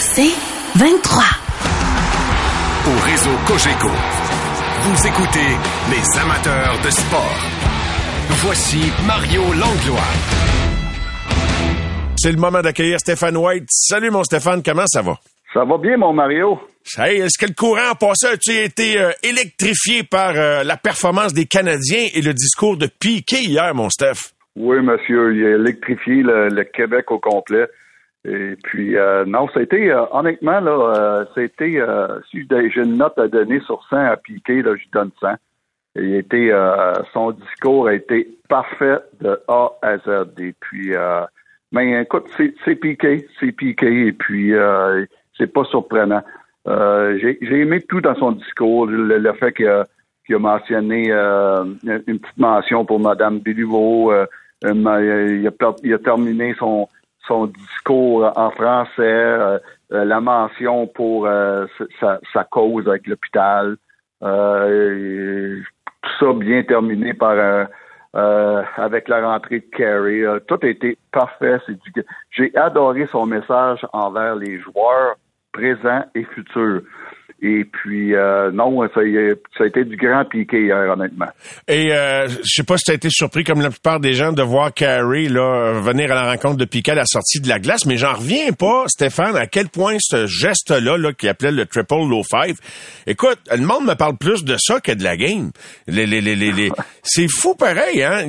C'est 23. Au réseau Cogeco, vous écoutez les amateurs de sport. Voici Mario Langlois. C'est le moment d'accueillir Stéphane White. Salut mon Stéphane, comment ça va? Ça va bien, mon Mario. Hey, est-ce que le courant passé a-tu été euh, électrifié par euh, la performance des Canadiens et le discours de Piquet hier, mon Steph? Oui, monsieur, il a électrifié le, Québec au complet. Et puis, euh, non, a été, honnêtement, là, ça a été, si j'ai une note à donner sur 100 à Piquet, là, je donne 100. Il a été, son discours a été parfait de A à Z. Et puis, mais écoute, c'est piqué, c'est piqué, et puis euh, c'est pas surprenant. Euh, j'ai aimé tout dans son discours, le, fait qu'il a, a, mentionné euh, une petite mention pour Mme Béliveau. Euh, il, a, il, a, terminé son, son discours en français, la mention pour sa, sa, cause avec l'hôpital. tout ça bien terminé par un euh, avec la rentrée de Carey. Euh, tout a été parfait. J'ai adoré son message envers les joueurs présents et futurs. Et puis, euh, non, ça, ça, a été du grand piqué hier, honnêtement. Et euh, je sais pas si tu as été surpris, comme la plupart des gens, de voir Carey là, venir à la rencontre de Piquet à la sortie de la glace, mais j'en reviens pas, Stéphane, à quel point ce geste-là, là, qui appelait le triple low five, écoute, le monde me parle plus de ça que de la game. Les, les, les, les, c'est fou pareil, hein?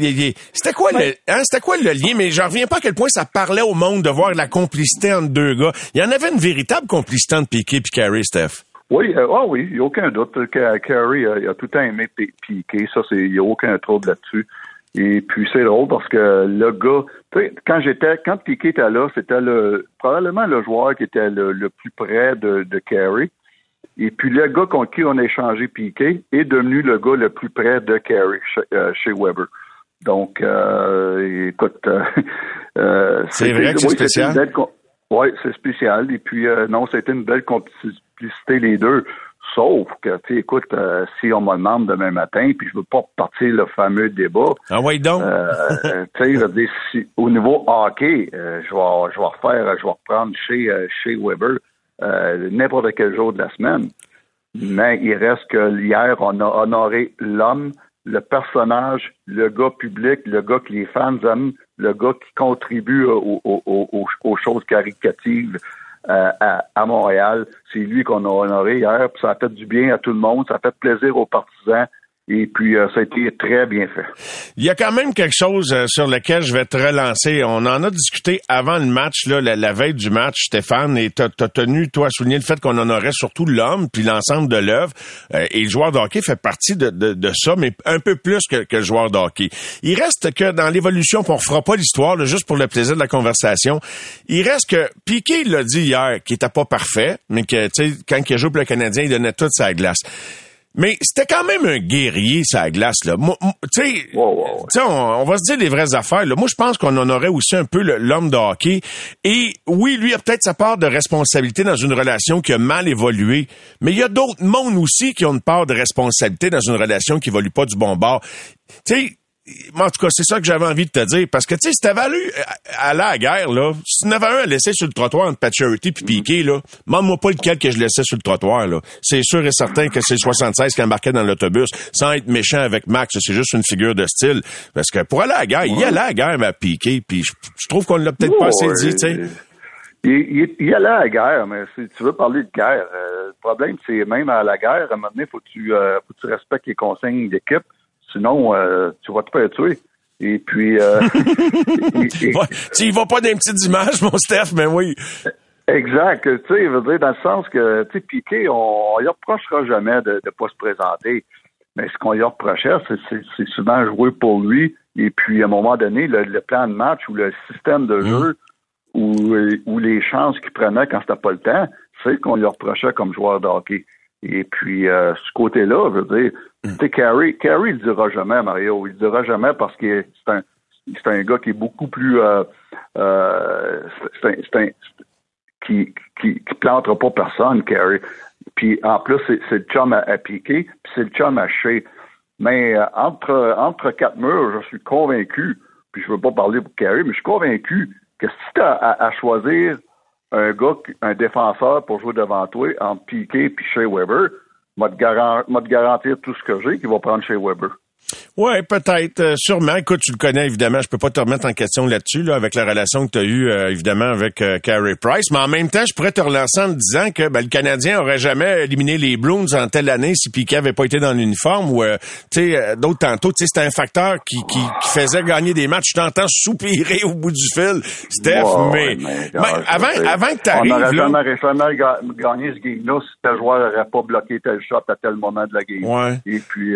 C'était quoi, le, hein? C'était quoi le lien? Mais j'en reviens pas à quel point ça parlait au monde de voir la complicité entre deux gars. Il y en avait une véritable complicité entre Piquet et Carey, Steph. Oui, euh, ah oui, il n'y a aucun doute. que Carey a, a tout le temps aimé piquer. Ça, il n'y a aucun trouble là-dessus. Et puis c'est drôle parce que le gars, quand j'étais, quand Piquet était là, c'était le probablement le joueur qui était le, plus près de, de Carey. Et puis le gars contre qui on a échangé Piquet est devenu le gars le plus près de Carey chez, euh, Weber. Donc, euh, écoute, euh, c'est vrai que c'est spécial. Oui, c'est spécial. Et puis, non, c'était une belle compétition publicité les deux. Sauf que, tu écoute, euh, si on me demande demain matin, puis je veux pas partir le fameux débat. Ah oui, donc. Euh, tu sais, au niveau hockey, euh, je vais, je vais refaire, je vais reprendre chez, chez Weber n'importe quel jour de la semaine. Mais il reste que hier, on a honoré l'homme, le personnage, le gars public, le gars que les fans aiment, le gars qui contribue aux, aux choses caricatives euh, à, Montréal. C'est lui qu'on a honoré hier. Puis ça a fait du bien à tout le monde. Ça a fait plaisir aux partisans. Et puis, euh, ça a été très bien fait. Il y a quand même quelque chose euh, sur lequel je vais te relancer. On en a discuté avant le match, là, la, veille du match, Stéphane, et tu as, tenu, toi, à souligner le fait qu'on honorait surtout l'homme, puis l'ensemble de l'œuvre. et le joueur de hockey fait partie de, de, ça, mais un peu plus que, que, le joueur de hockey. Il reste que dans l'évolution, on fera pas l'histoire, juste pour le plaisir de la conversation, il reste que Piquet l'a dit hier, qu'il était pas parfait, mais que, tu sais, quand il a joué pour le Canadien, il donnait toute sa glace. Mais c'était quand même un guerrier, sa glace. Là. Tu sais, on, va se dire les vraies affaires. Là. Moi, je pense qu'on en aurait aussi un peu l'homme de hockey. Et oui, lui a peut-être sa part de responsabilité dans une relation qui a mal évolué. Mais il y a d'autres mondes aussi qui ont une part de responsabilité dans une relation qui évolue pas du bon bord. Tu sais, en tout cas, c'est ça que j'avais envie de te dire. Parce que, tu sais, si t'avais allé à la guerre, là, si tu en avais un à laisser sur le trottoir entre Paturity puis Piqué, là, demande-moi pas lequel que je laissais sur le trottoir, là. C'est sûr et certain que c'est le 76 qui embarquait dans l'autobus, sans être méchant avec Max. C'est juste une figure de style. Parce que pour aller à la guerre, il y a la guerre à Piqué, puis je, trouve qu'on l'a peut-être pas assez dit, tu sais. Il, y a la guerre, mais si tu veux parler de guerre, euh, le problème, c'est même à la guerre, à un moment donné, faut tu, euh, faut que tu respectes les consignes d'équipe. Sinon, euh, tu vas te faire tuer. Et puis. Euh, tu y vas pas des petites images, mon Steph, mais oui. Exact. Tu sais, veut dire, dans le sens que, tu sais, Piqué, on, ne lui reprochera jamais de ne pas se présenter. Mais ce qu'on lui reprochait, c'est souvent jouer pour lui. Et puis, à un moment donné, le, plan de match ou le système de jeu mmh. ou, les chances qu'il prenait quand c'était pas le temps, c'est ce qu'on lui reprochait comme joueur de hockey. Et puis, euh, ce côté-là, je veux dire, tu sais, Carey, Carey, il le dira jamais, Mario. Il le dira jamais parce que c'est un, c'est un gars qui est beaucoup plus, euh, euh, c'est un, c'est un, qui, qui, qui plantera pas personne, Carey. Puis, en plus, c'est, c'est le chum à, à piquer, puis c'est le chum à Shea. Mais euh, entre, entre quatre murs, je suis convaincu, puis je veux pas parler pour Carey, mais je suis convaincu que si tu as à, choisir un gars, un défenseur pour jouer devant toi, entre Piqué et Shea Weber, m'a te garantir tout ce que j'ai qu'il va prendre Shea Weber. Oui, peut-être, euh, sûrement. Écoute, tu le connais, évidemment. Je peux pas te remettre en question là-dessus, là, avec la relation que tu as eue, euh, évidemment, avec euh, Carey Price. Mais en même temps, je pourrais te relancer en te disant que ben, le Canadien aurait jamais éliminé les Blues en telle année si Piquet avait pas été dans l'uniforme ou, tu sais, d'autres tantôt, tu sais, c'était un facteur qui, qui, faisait gagner des matchs. Je t'entends soupirer au bout du fil, Steph, mais, avant, avant que tu arrives... On n'aurait jamais, jamais gagné ce game-là si tel joueur n'aurait pas bloqué tel shot à tel moment de la game. Ouais. Et puis,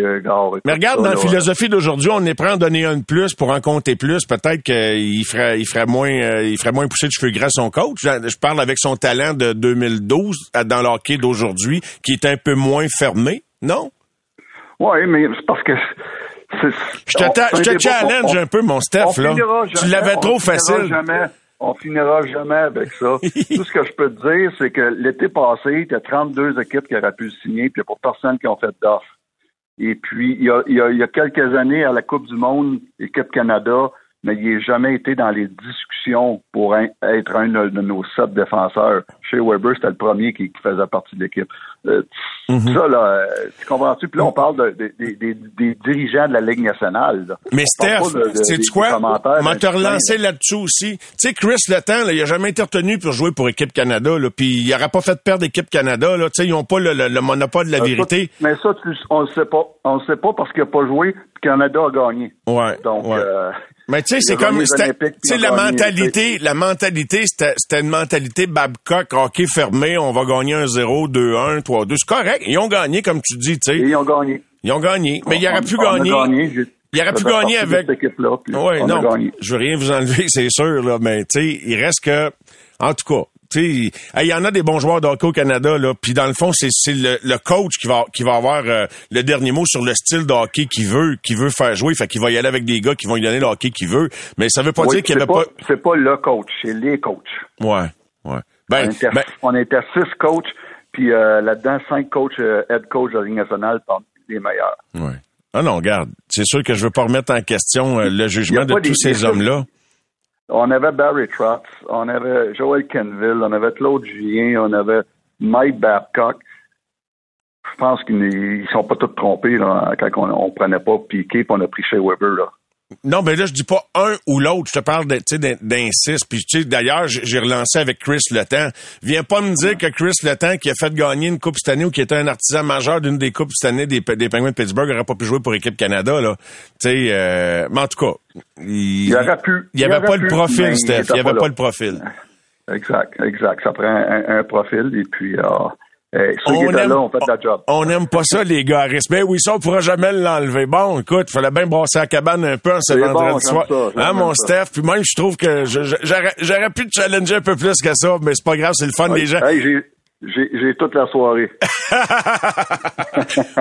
Mais regarde, dans le philosophie d'aujourd'hui, on est prêt à en donner un de plus pour en compter plus. Peut-être qu'il ferait, il ferait moins, euh, il ferait moins pousser de cheveux gras son coach. Je parle avec son talent de 2012 dans le hockey d'aujourd'hui, qui est un peu moins fermé, non? Oui, mais c'est parce que je te, challenge un peu, mon Steph, là. tu l'avais trop facile. on finira jamais avec ça. Tout ce que je peux te dire, c'est que l'été passé, il y a 32 équipes qui auraient pu le signer, puis il n'y a pas personne qui ont fait d'offre. Et puis, il y, a, il, y a, quelques années, à la Coupe du Monde, l'équipe Canada, mais il n'a jamais été dans les discussions pour être un de nos sept défenseurs. Chez Weber, c'était le premier qui, faisait partie de l'équipe. Euh, mhm. Ça, là, euh, tu comprends-tu? Puis là, on parle de, des dirigeants de la Ligue nationale. Mais Steph, sais-tu quoi? On te relancer là-dessus aussi. Tu sais, Chris Letang, là, il a jamais été retenu pour jouer pour Équipe Canada, là, puis il n'aurait pas fait perdre Équipe Canada. Là, ils n'ont pas le, monopole de la euh, vérité. mais ça, on ne sait pas. On ne sait pas parce qu'il n'a pas joué, puis Canada a gagné. Ouais, Donc, mais tu sais, c'est comme, tu sais, la mentalité, la mentalité, c'était une mentalité Babcock, hockey fermé, on va gagner un 0, 2, 1, 3, 2. C'est correct. Ils ont gagné, comme tu dis, tu sais. Ils ont gagné. Ils ont gagné. Mais il aurait pu gagner. il aurait pu gagner avec. Oui, non. Je veux rien vous enlever, c'est sûr, là. Mais tu sais, il reste que, en tout cas, il y en a des bons joueurs de hockey au Canada, là. Puis dans le fond, c'est le, coach qui va qui va avoir euh, le dernier mot sur le style de hockey qu'il veut, qu'il veut faire jouer. Fait qu'il va y aller avec des gars qui vont lui donner le hockey qu'il veut. Mais ça veut pas dire qu'il y avait pas. C'est pas le coach, c'est les coachs. Ouais, ouais. Ben, on, était, ben six coachs, puis euh, là-dedans cinq coachs, euh, head coach de la Ligue nationale, parmi les meilleurs. Ouais. Ah non, regarde, c'est sûr que je veux pas remettre en question le jugement de tous ces hommes-là. On avait Barry Trotz, on avait Joel Kenville, on avait Claude Julien, on avait Mike Babcock. Je pense qu'ils ne sont pas tous trompés là, quand on, on prenait pas Piqué et on a pris chez Weber. Là. Non, mais là, je dis pas un ou l'autre. Je te parle d'un six. Puis, tu sais, d'ailleurs, j'ai relancé avec Chris Letang. Viens pas me dire que Chris Letang, qui a fait gagner une Coupe cette année ou qui était un artisan majeur d'une des Coupes cette année des, des Penguins de Pittsburgh, n'aurait pas pu jouer pour l'équipe Canada, là. Tu sais, euh, mais en tout cas, il, il aurait pu. Il n'y avait pas le profil, Steph. Il n'y avait pas, le profil. Exact, exact. Ça prend un, profil et puis... Euh, on aime, là, on fait la job. On n'aime pas ça, les gars. Mais oui, ça, on pourra jamais l'enlever. Bon, écoute, il fallait bien brasser la cabane un peu en ce vendredi soir. hein, mon Steph? Puis même, je trouve que j'aurais pu te challenger un peu plus que ça, mais c'est pas grave, c'est le fun des gens. J'ai toute la soirée.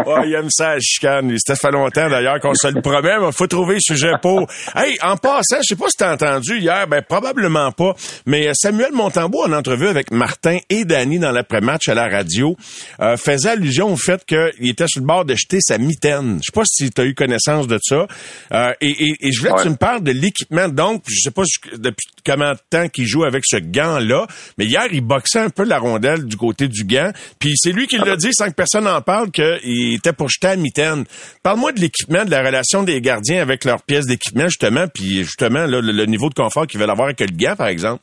oh, il aime ça, la chicane. Ça fait longtemps, d'ailleurs, qu'on se le promet, mais il faut trouver sujet pour. Hey, en passant, je sais pas si t'as entendu hier, ben, probablement pas, mais Samuel Montembeau, en entrevue avec Martin et Danny dans l'après-match à la radio, euh, faisait allusion au fait qu'il était sur le bord de jeter sa mitaine. Je sais pas si tu as eu connaissance de ça. Euh, et, et, je voulais que tu me parles de l'équipement. Donc, je sais pas depuis combien de temps qu'il joue avec ce gant-là, mais hier, il boxait un peu la rondelle du côté du gant. Puis c'est lui qui l'a dit sans que personne n'en parle qu'il était pour jeter à mitaine. Parle-moi de l'équipement, de la relation des gardiens avec leurs pièces d'équipement, justement, puis justement le, niveau de confort qu'ils veulent avoir avec le gant, par exemple.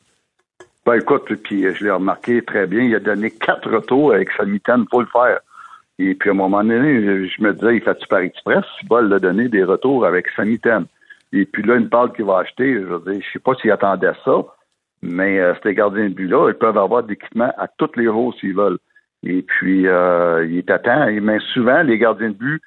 Ben écoute, puis je l'ai remarqué très bien, il a donné quatre retours avec sa mitaine pour le faire. Et puis à un moment donné, je me disais, il fait-tu par express? Il va le donner des retours avec sa mitaine. Et puis là, il me qu'il va acheter. Je veux je sais pas s'il attendait ça. Mais euh, ces gardiens de but-là, ils peuvent avoir d'équipement à toutes les rôles s'ils veulent. Et puis, euh, il est à temps. Mais souvent, les gardiens de but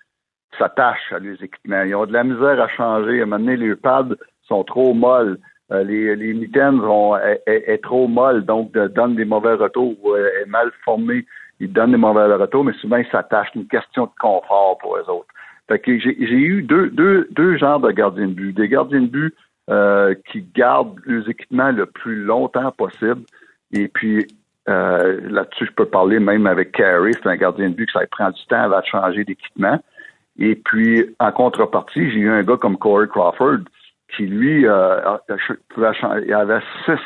s'attachent à leurs équipements. Ils ont de la misère à changer. À un moment donné, les pads sont trop molles. Euh, les, les mitaines sont est, trop molles, donc donnent des mauvais retours ou est mal formé. Ils donnent des mauvais retours, mais souvent, ils s'attachent. C'est une question de confort pour eux autres. Fait que j'ai eu deux, deux, deux genres de gardiens de but. Des gardiens de but euh, qui gardent les équipements le plus longtemps possible. Et puis, euh, là-dessus, je peux parler même avec Carey, c'est un gardien de but que ça prend du temps avant de changer d'équipement. Et puis, en contrepartie, j'ai eu un gars comme Corey Crawford qui, lui, euh, il avait six,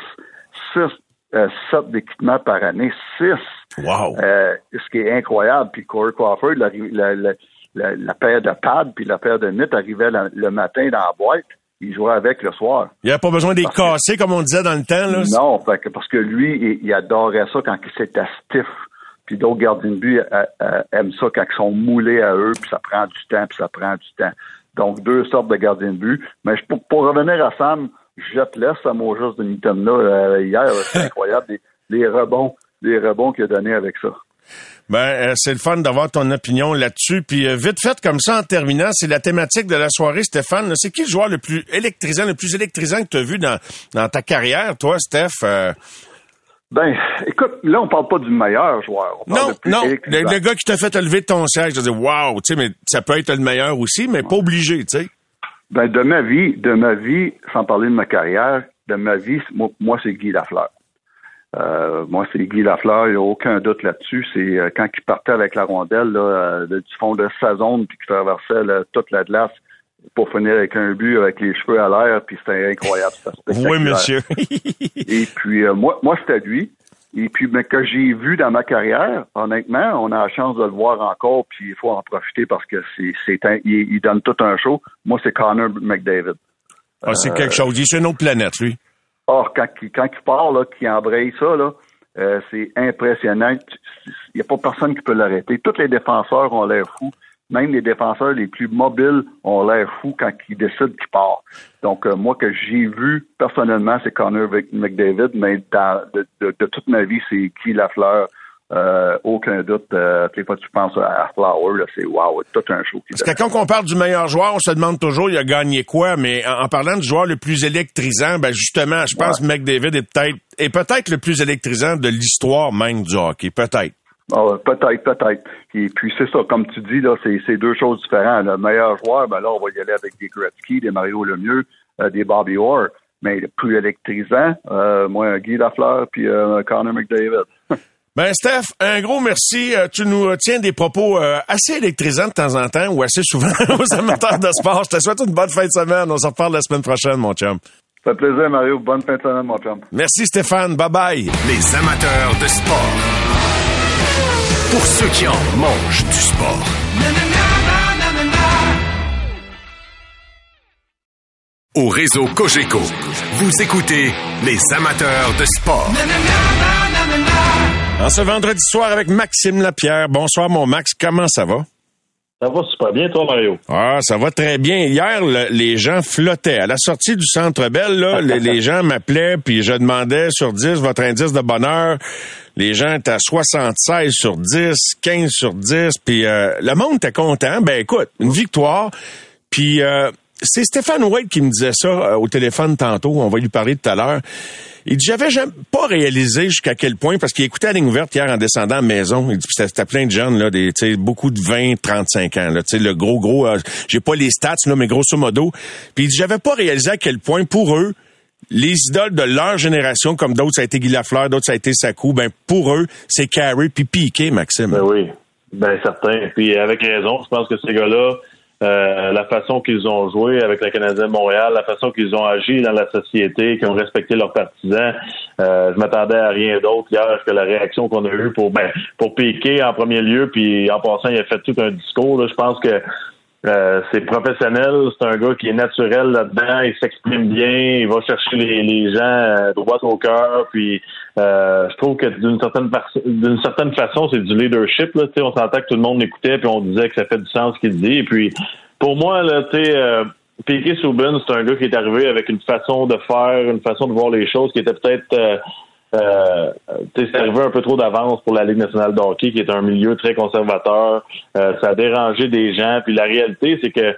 six euh, sept d'équipements par année, six. Wow. Euh, ce qui est incroyable. Puis Corey Crawford, la, la, la, la, paire de pads puis la paire de mythes arrivait le matin dans la boîte. Il jouait avec le soir. Il n'y a pas besoin d'être cassé, comme on disait dans le temps. Là. Non, parce que lui, il, adorait ça quand c'était stiff. Puis d'autres gardiens de but euh, euh, aiment ça quand ils sont moulés à eux, puis ça prend du temps, puis ça prend du temps. Donc, deux sortes de gardiens de but. Mais pour, pour revenir à Sam, je te laisse à mot juste de Newton là euh, hier. C'est incroyable, les, rebonds, les rebonds qu'il a donné avec ça. Ben, c'est le fun d'avoir ton opinion là-dessus. Puis vite fait comme ça en terminant, c'est la thématique de la soirée, Stéphane. C'est qui le joueur le plus électrisant, le plus électrisant que tu as vu dans, dans ta carrière, toi, Steph? Ben, écoute, là, on parle pas du meilleur joueur. non, non. Le, gars qui t'a fait te lever de ton siège, je dis, wow, tu sais, mais ça peut être le meilleur aussi, mais pas obligé, tu sais. Ben, de ma vie, de ma vie, sans parler de ma carrière, de ma vie, moi, c'est Guy Lafleur. Euh, moi, c'est Guy Lafleur, il n'y a aucun doute là-dessus. C'est euh, quand il partait avec la rondelle là, euh, du fond de sa zone puis qu'il traversait toute la glace pour finir avec un but avec les cheveux à l'air, puis c'était incroyable. oui, monsieur. et puis euh, moi, moi c'était lui. Et puis, mais que j'ai vu dans ma carrière, honnêtement, on a la chance de le voir encore, puis il faut en profiter parce que c'est, c'est il, donne tout un show. Moi, c'est Connor McDavid. Ah, c'est quelque chose. Il est sur une autre planète, lui. Or, quand, quand il part, là, qu'il embraye ça, là, euh, c'est impressionnant. Il n'y a pas personne qui peut l'arrêter. Tous les défenseurs ont l'air fous même les défenseurs les plus mobiles ont l'air fous quand ils décident qu'ils partent. Donc, euh, moi, que j'ai vu personnellement, c'est Connor McDavid, mais de, toute ma vie, c'est Guy Lafleur. Euh, aucun doute. Euh, les fois tu penses à Flower, c'est wow, tout un show. Parce que quand on parle du meilleur joueur, on se demande toujours il a gagné quoi, mais en, parlant du joueur le plus électrisant, ben justement, je pense que McDavid est peut-être est peut-être le plus électrisant de l'histoire même du hockey, peut-être. Ah peut-être, peut-être. Et puis c'est ça, comme tu dis, là, c'est deux choses différentes. Le meilleur joueur, ben là, on va y aller avec des Gretzky, des Mario Lemieux, euh, des Bobby Orr. Mais le plus électrisant, euh, moi, Guy Lafleur puis euh, Connor McDavid. Ben, Steph, un gros merci. Euh, tu nous tiens des propos assez électrisants de temps en temps ou assez souvent aux amateurs de sport. Je te souhaite une bonne fin de semaine. On se reparle la semaine prochaine, mon chum. Ça fait plaisir, Mario. Bonne fin de semaine, mon chum. Merci, Stéphane. Bye-bye. Les amateurs de sport pour ceux qui en mangent du sport. Au réseau Cogeco, vous écoutez les amateurs de sport. En ce vendredi soir avec Maxime Lapierre. Bonsoir mon Max, comment ça va? Ça va super bien, toi, Mario? Ah, ça va très bien. Hier, les gens flottaient. À la sortie du Centre Bell, là, les, gens m'appelaient, puis je demandais sur 10 votre indice de bonheur. Les gens étaient à 76 sur 10, 15 sur 10, puis euh, le monde était content. Ben écoute, une victoire. Puis euh, c'est Stéphane White qui me disait ça euh, au téléphone tantôt. On va lui parler tout à l'heure. Il dit, j'avais jamais pas réalisé jusqu'à quel point, parce qu'il écoutait la ligne ouverte hier en descendant à la maison. Il dit, c'était plein de jeunes, là, des, beaucoup de 20, 35 ans, là, le gros, gros, euh, j'ai pas les stats, là, mais grosso modo. Puis il dit, j'avais pas réalisé à quel point, pour eux, les idoles de leur génération, comme d'autres, ça a été Guy Lafleur, d'autres, ça a été Sakou, ben, pour eux, c'est Carey puis Piqué, Maxime. Ben oui. Ben, certain. Puis avec raison, je pense que ces gars-là, euh, la façon qu'ils ont joué avec le Canadien de Montréal, la façon qu'ils ont agi dans la société, qu'ils ont respecté leurs partisans. Euh, je m'attendais à rien d'autre hier que la réaction qu'on a eue pour ben, pour Piqué en premier lieu, puis en passant, il a fait tout un discours. Je pense que euh, c'est professionnel, c'est un gars qui est naturel là-dedans, il s'exprime bien, il va chercher les, les gens euh, droit au cœur, puis euh, je trouve que d'une certaine d'une certaine façon, c'est du leadership. Là, on s'entend que tout le monde l'écoutait, puis on disait que ça fait du sens ce qu'il dit. Et puis pour moi, là, tu sais, euh, Piquet Souben, c'est un gars qui est arrivé avec une façon de faire, une façon de voir les choses qui était peut-être euh, euh, c'est arrivé un peu trop d'avance pour la Ligue nationale de qui est un milieu très conservateur. Euh, ça a dérangé des gens. Puis la réalité, c'est que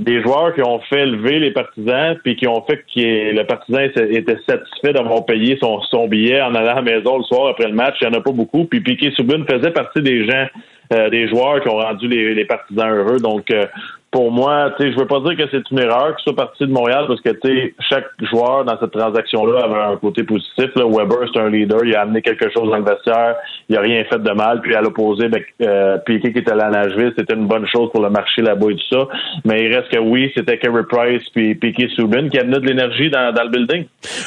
des joueurs qui ont fait lever les partisans, puis qui ont fait que le partisan était satisfait d'avoir payé son, billet en allant à la maison le soir après le match. Il n'y en a pas beaucoup. Puis Piquet Subin faisait partie des gens, euh, des joueurs qui ont rendu les, partisans heureux. Donc, euh, pour moi, tu sais, je veux pas dire que c'est une erreur qu'il soit parti de Montréal parce que tu sais, chaque joueur dans cette transaction-là avait un côté positif. Là. Weber, c'est un leader, il a amené quelque chose dans le vestiaire, il a rien fait de mal. Puis à l'opposé, ben, euh, Piquet qui était allé à Nashville, c'était une bonne chose pour le marché là-bas et tout ça. Mais il reste que oui, c'était Kerry Price puis Piquet Subin qui amenaient de l'énergie dans, dans le building.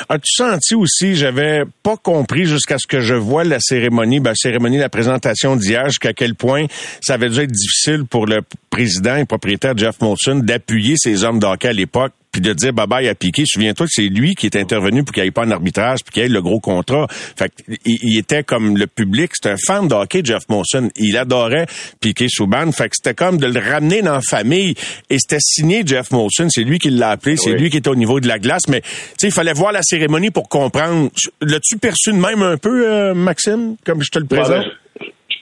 As-tu senti aussi, j'avais pas compris jusqu'à ce que je vois la cérémonie, ben, cérémonie, la présentation d'hier, jusqu'à quel point ça avait dû être difficile pour le président et propriétaire Jeff Molson d'appuyer ses hommes d'hockey à l'époque puis de dire bye bye à Piqué. Souviens-toi que c'est lui qui est intervenu pour qu'il n'y ait pas un arbitrage, puis qu'il y ait le gros contrat. Fait il, était comme le public, c'était un fan de hockey, Jeff Monson. Il adorait Piqué Souban. Fait que c'était comme de le ramener dans la famille. Et c'était signé Jeff Monson. C'est lui qui l'a appelé. C'est lui qui était au niveau de la glace. Mais, tu sais, il fallait voir la cérémonie pour comprendre. L'as-tu perçu de même un peu, euh, Maxime, comme je te le présente?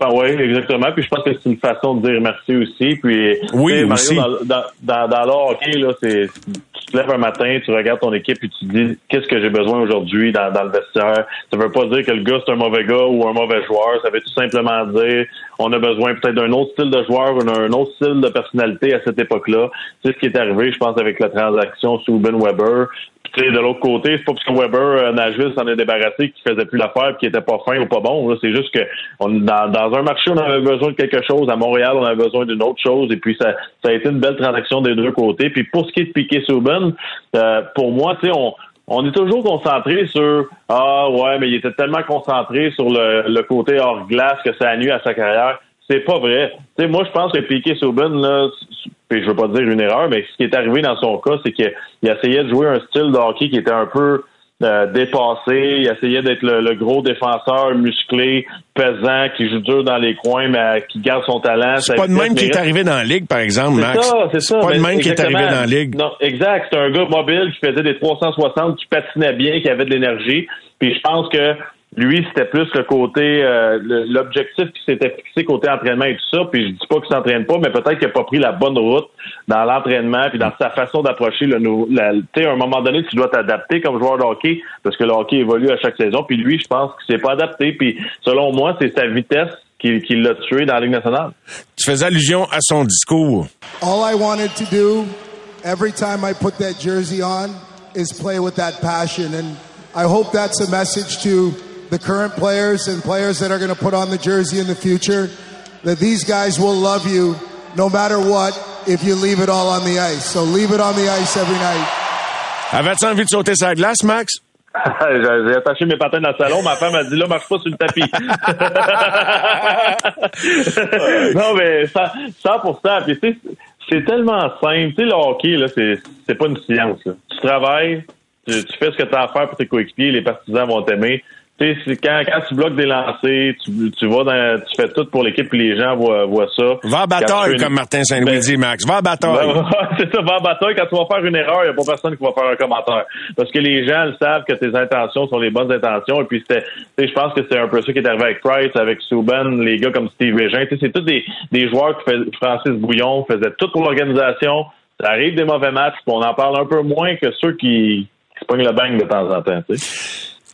Oui, exactement. Puis je pense que c'est une façon de dire merci aussi. Puis oui, aussi. Dans, dans, dans, là, c'est tu te lèves un matin, tu regardes ton équipe et tu te dis qu'est-ce que j'ai besoin aujourd'hui dans, dans le vestiaire? Ça veut pas dire que le gars c'est un mauvais gars ou un mauvais joueur. Ça veut tout simplement dire on a besoin peut-être d'un autre style de joueur ou d'un autre style de personnalité à cette époque-là. C'est ce qui est arrivé, je pense, avec la transaction sous Ben Weber de l'autre côté, c'est pas parce que Weber, euh, Nashville s'en est débarrassé qu'il faisait plus l'affaire et qu'il était pas fin ou pas bon. C'est juste que on, dans, dans un marché, on avait besoin de quelque chose. À Montréal, on avait besoin d'une autre chose. Et puis ça, ça a été une belle transaction des deux côtés. Puis pour ce qui est de Piquet Souben, euh, pour moi, tu sais, on on est toujours concentré sur Ah ouais, mais il était tellement concentré sur le, le côté hors glace que ça a nuit à sa carrière. C'est pas vrai. Moi, je pense que Piquet Souben, là, puis je veux pas dire une erreur, mais ce qui est arrivé dans son cas, c'est qu'il essayait de jouer un style de hockey qui était un peu euh, dépassé. Il essayait d'être le, gros défenseur musclé, pesant, qui joue dur dans les coins, mais qui garde son talent. C'est pas de même qui est arrivé dans la ligue, par exemple, Max. C'est ça, c'est ça. Pas de même qui est arrivé dans la ligue. Non, exact. C'est un gars mobile qui faisait des 360, qui patinait bien, qui avait de l'énergie. Puis je pense que lui, c'était plus le côté, euh, l'objectif qui s'était fixé côté entraînement et tout ça. Puis je dis pas qu'il s'entraîne pas, mais peut-être qu'il a pas pris la bonne route dans l'entraînement puis dans sa façon d'approcher le nouveau. Tu sais, à un moment donné, tu dois t'adapter comme joueur de hockey parce que le hockey évolue à chaque saison. Puis lui, je pense qu'il s'est pas adapté. Puis selon moi, c'est sa vitesse qui, qui l'a tué dans la Ligue nationale. Tu faisais allusion à son discours. All I wanted to do every time I put that jersey on is play with that passion, and I hope that's a message to the current players and players that are going to put on the jersey in the future, that these guys will love you no matter what if you leave it all on the ice. So leave it on the ice every night. Avais-tu envie de sauter sa glace, Max? J'ai attaché mes patins dans le salon. Ma femme a dit là, marche pas sur le tapis. non, mais 100%. Puis, c'est tellement simple. Tu sais, le hockey, là, c'est pas une science. Tu travailles, tu, tu, fais ce que tu as à faire pour tes coéquipiers, les partisans vont t'aimer quand, quand tu bloques des lancers, tu, tu vas dans, tu fais tout pour l'équipe et les gens voient, voient ça. Va à bataille, comme Martin Saint-Louis ben, dit, Max. Va à bataille. c'est ça, va à bataille. Quand tu vas faire une erreur, il n'y a pas personne qui va faire un commentaire. Parce que les gens le savent que tes intentions sont les bonnes intentions. Et puis, c'était, je pense que c'est un peu ça qui est arrivé avec Price, avec Subban, les gars comme Steve Régin. C'est tous des, des joueurs qui faisaient, Francis Bouillon faisait tout pour l'organisation. Ça arrive des mauvais matchs, puis on en parle un peu moins que ceux qui, qui se pognent le bang de temps en temps.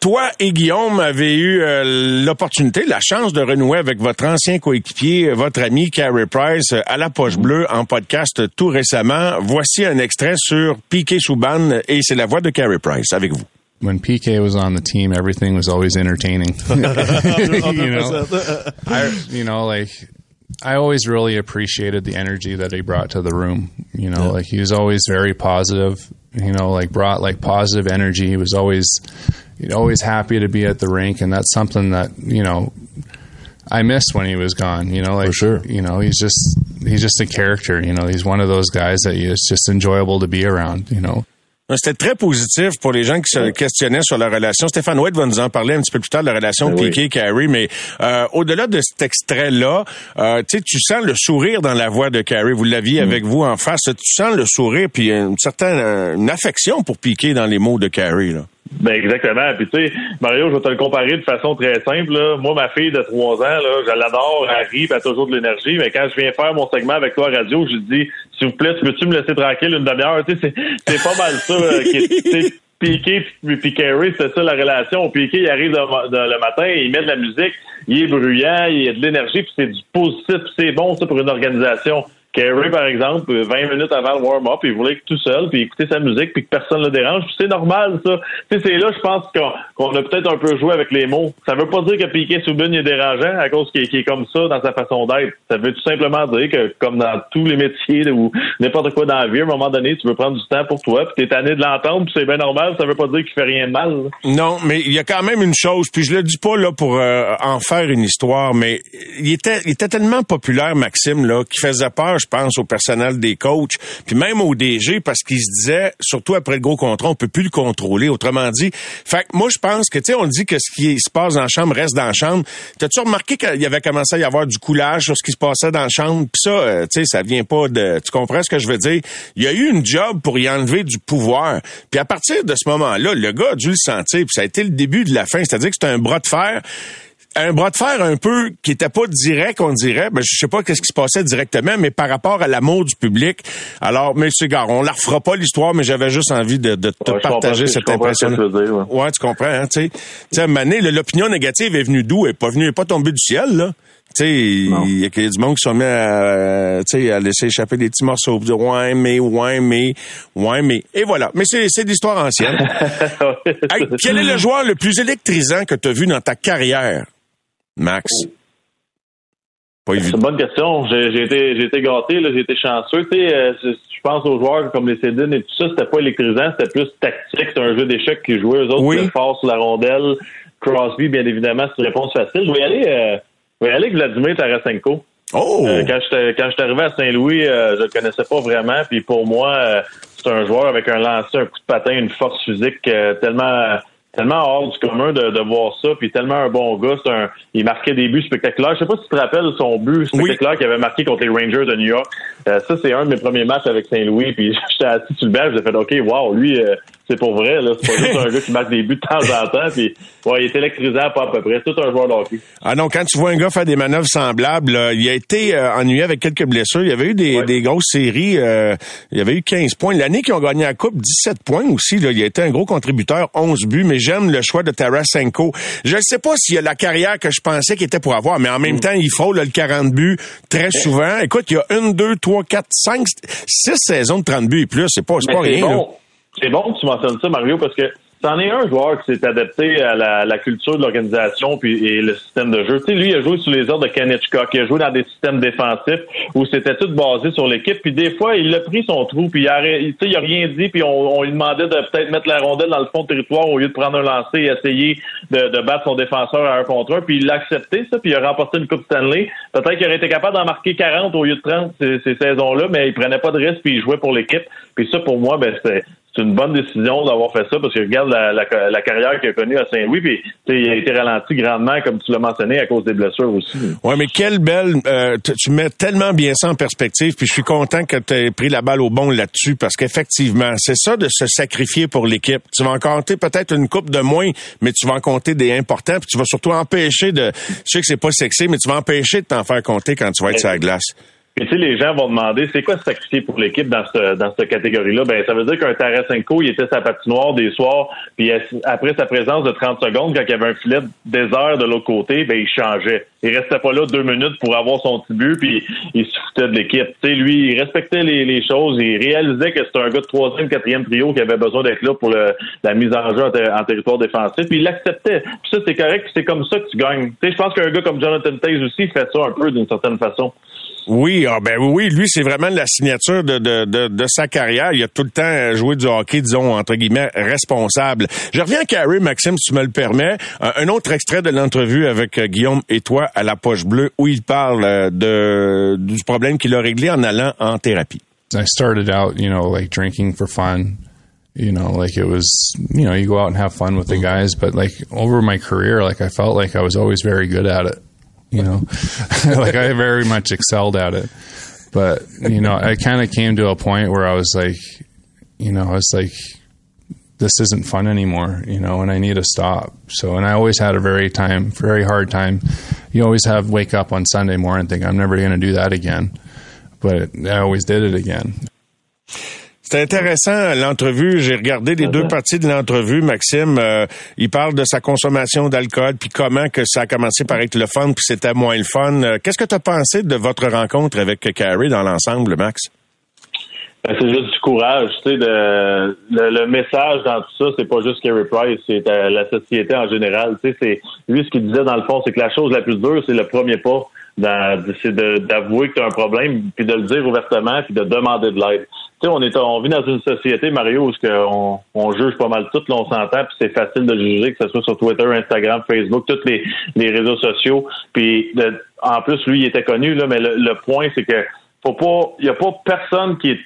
Toi et Guillaume avez eu euh, l'opportunité, la chance de renouer avec votre ancien coéquipier, votre ami Carey Price, euh, à la poche bleue en podcast tout récemment. Voici un extrait sur Piquet Souban et c'est la voix de Carey Price avec vous. When PK was on the team, everything was always entertaining. you know, I, you know, like I always really appreciated the energy that he brought to the room. You know, yeah. like he was always very positive. You know, like brought like positive energy. He was always you know, always happy to be at the rink, and that's something that you know I missed when he was gone. You know, like For sure. You know, he's just he's just a character. You know, he's one of those guys that you, it's just enjoyable to be around. You know. C'était très positif pour les gens qui se questionnaient sur la relation. Stéphane White va nous en parler un petit peu plus tard de la relation oui. Piqué-Carrie, mais euh, au-delà de cet extrait-là, euh, tu sens le sourire dans la voix de Carrie. Vous l'aviez mm. avec vous en face. Tu sens le sourire puis une certaine une affection pour Piqué dans les mots de Carrie. Là. Ben exactement. Puis tu sais, Mario, je vais te le comparer de façon très simple. Là. Moi, ma fille de trois ans, là, je l'adore, elle rit, elle a toujours de l'énergie. Mais quand je viens faire mon segment avec toi à radio, je lui dis, s'il vous plaît, peux-tu me laisser tranquille une demi-heure? Tu sais, c'est pas mal ça. Euh, qui, Piqué puis Carey, c'est ça la relation. Piqué, il arrive le, matin, il met de la musique, il est bruyant, il a de l'énergie, puis c'est du positif, c'est bon ça pour une organisation. Kerry, par exemple, 20 minutes avant le warm-up, il voulait être tout seul, puis écouter sa musique, puis que personne ne le dérange. c'est normal, ça. C'est là, je pense qu'on a peut-être un peu joué avec les mots. Ça veut pas dire que Piquet Soubin est dérangeant à cause qu'il est comme ça dans sa façon d'être. Ça veut tout simplement dire que, comme dans tous les métiers ou n'importe quoi dans la vie, à un moment donné, tu veux prendre du temps pour toi, puis t'es tanné de l'entendre, puis c'est bien normal. Ça veut pas dire qu'il fait rien de mal. Non, mais il y a quand même une chose, puis je le dis pas là pour euh, en faire une histoire, mais il était, il était tellement populaire, Maxime, là, qui faisait peur, pense, au personnel des coachs, puis même au DG, parce qu'il se disait, surtout après le gros contrat, on peut plus le contrôler. Autrement dit, fait que moi, je pense que, tu sais, on dit que ce qui se passe dans la chambre reste dans la chambre. T'as-tu remarqué qu'il y avait commencé à y avoir du coulage sur ce qui se passait dans la chambre? Puis ça, euh, tu sais, ça vient pas de... Tu comprends ce que je veux dire? Il y a eu une job pour y enlever du pouvoir. Puis à partir de ce moment-là, le gars a dû le sentir, puis ça a été le début de la fin. C'est-à-dire que c'était un bras de fer un bras de fer un peu qui était pas direct, on dirait. Ben, je sais pas qu'est-ce qui se passait directement, mais par rapport à l'amour du public. Alors, mais c'est gars, on la refera pas l'histoire, mais j'avais juste envie de, te partager cette impression. ouais. tu comprends, hein, tu sais. à Mané, l'opinion négative est venue d'où? Elle est pas venue, elle est pas tombée du ciel, là. Tu sais, il y, a du monde qui sont mis à, à laisser échapper des petits morceaux. De ouais, mais, ouais, mais, ouais, mais. Et voilà. Mais c'est, c'est l'histoire ancienne. quel est le joueur le plus électrisant que tu as vu dans ta carrière? Max? C'est une bonne question. J'ai été, j'ai été gâté, j'ai été chanceux. Tu sais, euh, je pense aux joueurs comme les Cédines et tout ça, c'était pas électrisant, c'était plus tactique. C'est un jeu d'échecs qui jouait. Eux autres, oui. fort sur la rondelle. Crosby, bien évidemment, c'est une réponse facile. Je vais y aller, euh, je vais y aller avec Vladimir Tarasenko. Oh! Euh, quand j'étais quand j'étais arrivé à Saint-Louis, je le connaissais pas vraiment. Puis pour moi, c'est un joueur avec un lancer, un coup de patin, une force physique tellement tellement hors du commun de, de, voir ça, puis tellement un bon gars. Un, il marquait des buts spectaculaires. Je sais pas si tu te rappelles son but spectaculaire qu'il avait marqué contre les Rangers de New York. Euh, ça, c'est un de mes premiers matchs avec Saint-Louis, puis j'étais assis sur le banc, j'ai fait OK, wow, lui, euh, c'est pour vrai, là. C'est pas juste un gars qui marque des buts de temps en temps, puis ouais, il est électrisant pas à peu près. C'est tout un joueur de hockey. Ah non, quand tu vois un gars faire des manœuvres semblables, il a été euh, ennuyé avec quelques blessures. Il y avait eu des, des grosses séries. il y avait eu 15 points. L'année qu'ils ont gagné la Coupe, 17 points aussi. Là. Il a été un gros contributeur, 11 buts, mais j'aime le choix de Tarasenko. Je ne sais pas s'il y a la carrière que je pensais qu'il était pour avoir, mais en même mm. temps, il faut le 40 buts très souvent. Écoute, il y a une, deux, trois, quatre, cinq, six saisons de 30 buts et plus. C'est pas, pas rien. C'est bon que tu mentionnes ça, Mario, parce que C'en est un joueur qui s'est adapté à la, culture de l'organisation et le système de jeu. Tu sais, lui, il a joué sous les ordres de Ken Hitchcock. Il a joué dans des systèmes défensifs où c'était tout basé sur l'équipe. Puis des fois, il a pris son trou puis il a, il a rien dit puis on, lui demandait de peut-être mettre la rondelle dans le fond de territoire au lieu de prendre un lancer et essayer de, battre son défenseur à un contre un. Puis il a accepté ça puis il a remporté une Coupe Stanley. Peut-être qu'il aurait été capable d'en marquer 40 au lieu de 30 ces, ces saisons-là, mais il prenait pas de risque puis il jouait pour l'équipe. Puis ça, pour moi, ben, c'est une bonne décision d'avoir fait ça parce que regarde la, la, carrière qu'il a connue à Saint-Louis, puis il a été ralenti grandement, comme tu l'as mentionné, à cause des blessures aussi. Oui, mais quelle belle... Euh, tu mets tellement bien ça en perspective, puis je suis content que tu aies pris la balle au bon là-dessus, parce qu'effectivement, c'est ça de se sacrifier pour l'équipe. Tu vas en compter peut-être une coupe de moins, mais tu vas en compter des importants, puis tu vas surtout empêcher de... Je sais que c'est pas sexy, mais tu vas empêcher de t'en faire compter quand tu vas être sur la glace. Puis tu sais, les gens vont demander c'est quoi sacrifier pour l'équipe dans ce, dans cette catégorie-là? Ben ça veut dire qu'un Tarasenko, il était sa patinoire des soirs, puis après sa présence de 30 secondes, quand il y avait un filet désert de l'autre côté, ben il changeait. Il restait pas là deux minutes pour avoir son petit but, puis il se foutait de l'équipe. Tu sais, lui, il respectait les, les, choses, il réalisait que c'était un gars de troisième, quatrième trio qui avait besoin d'être là pour le, la mise en jeu en, territoire défensif, puis il l'acceptait. Puis ça, c'est correct, c'est comme ça que tu gagnes. Tu sais, je pense qu'un gars comme Jonathan Taze aussi fait ça un peu d'une certaine façon. Oui, ah ben oui, lui, c'est vraiment la signature de, de, de, de, sa carrière. Il a tout le temps joué du hockey, disons, entre guillemets, responsable. Je reviens à Carrie, Maxime, si tu me le permets. Un autre extrait de l'entrevue avec euh, Guillaume et toi à la poche bleue, où il parle euh, de, du problème qu'il a réglé en allant en thérapie. I started out, you know, like drinking for fun. You know, like it was, you know, you go out and have fun with the guys, but like over my career, like I felt like I was always very good at it. You know, like I very much excelled at it. But, you know, I kind of came to a point where I was like, you know, I was like, this isn't fun anymore, you know, and I need to stop. So, and I always had a very time, very hard time. You always have wake up on Sunday morning and think, I'm never going to do that again. But I always did it again. C'était intéressant l'entrevue. J'ai regardé les deux parties de l'entrevue. Maxime, euh, il parle de sa consommation d'alcool, puis comment que ça a commencé par être le fun, puis c'était moins le fun. Euh, qu'est-ce que tu as pensé de votre rencontre avec Carrie dans l'ensemble, Max? Ben, c'est juste du courage, tu sais. De, le, message dans tout ça, c'est pas juste Carey Price, c'est euh, la société en général. Tu sais, c'est lui ce qu'il disait dans le fond, c'est que la chose la plus dure, c'est le premier pas c'est d'avouer que tu as un problème, puis de le dire ouvertement, puis de demander de l'aide. Sais, on est on vit dans une société, Mario, où on, on juge pas mal tout, là, on s'entend, puis c'est facile de juger, que ce soit sur Twitter, Instagram, Facebook, tous les, les réseaux sociaux. Puis en plus, lui, il était connu, là, mais le, le point, c'est que faut pas. Il y a pas personne qui est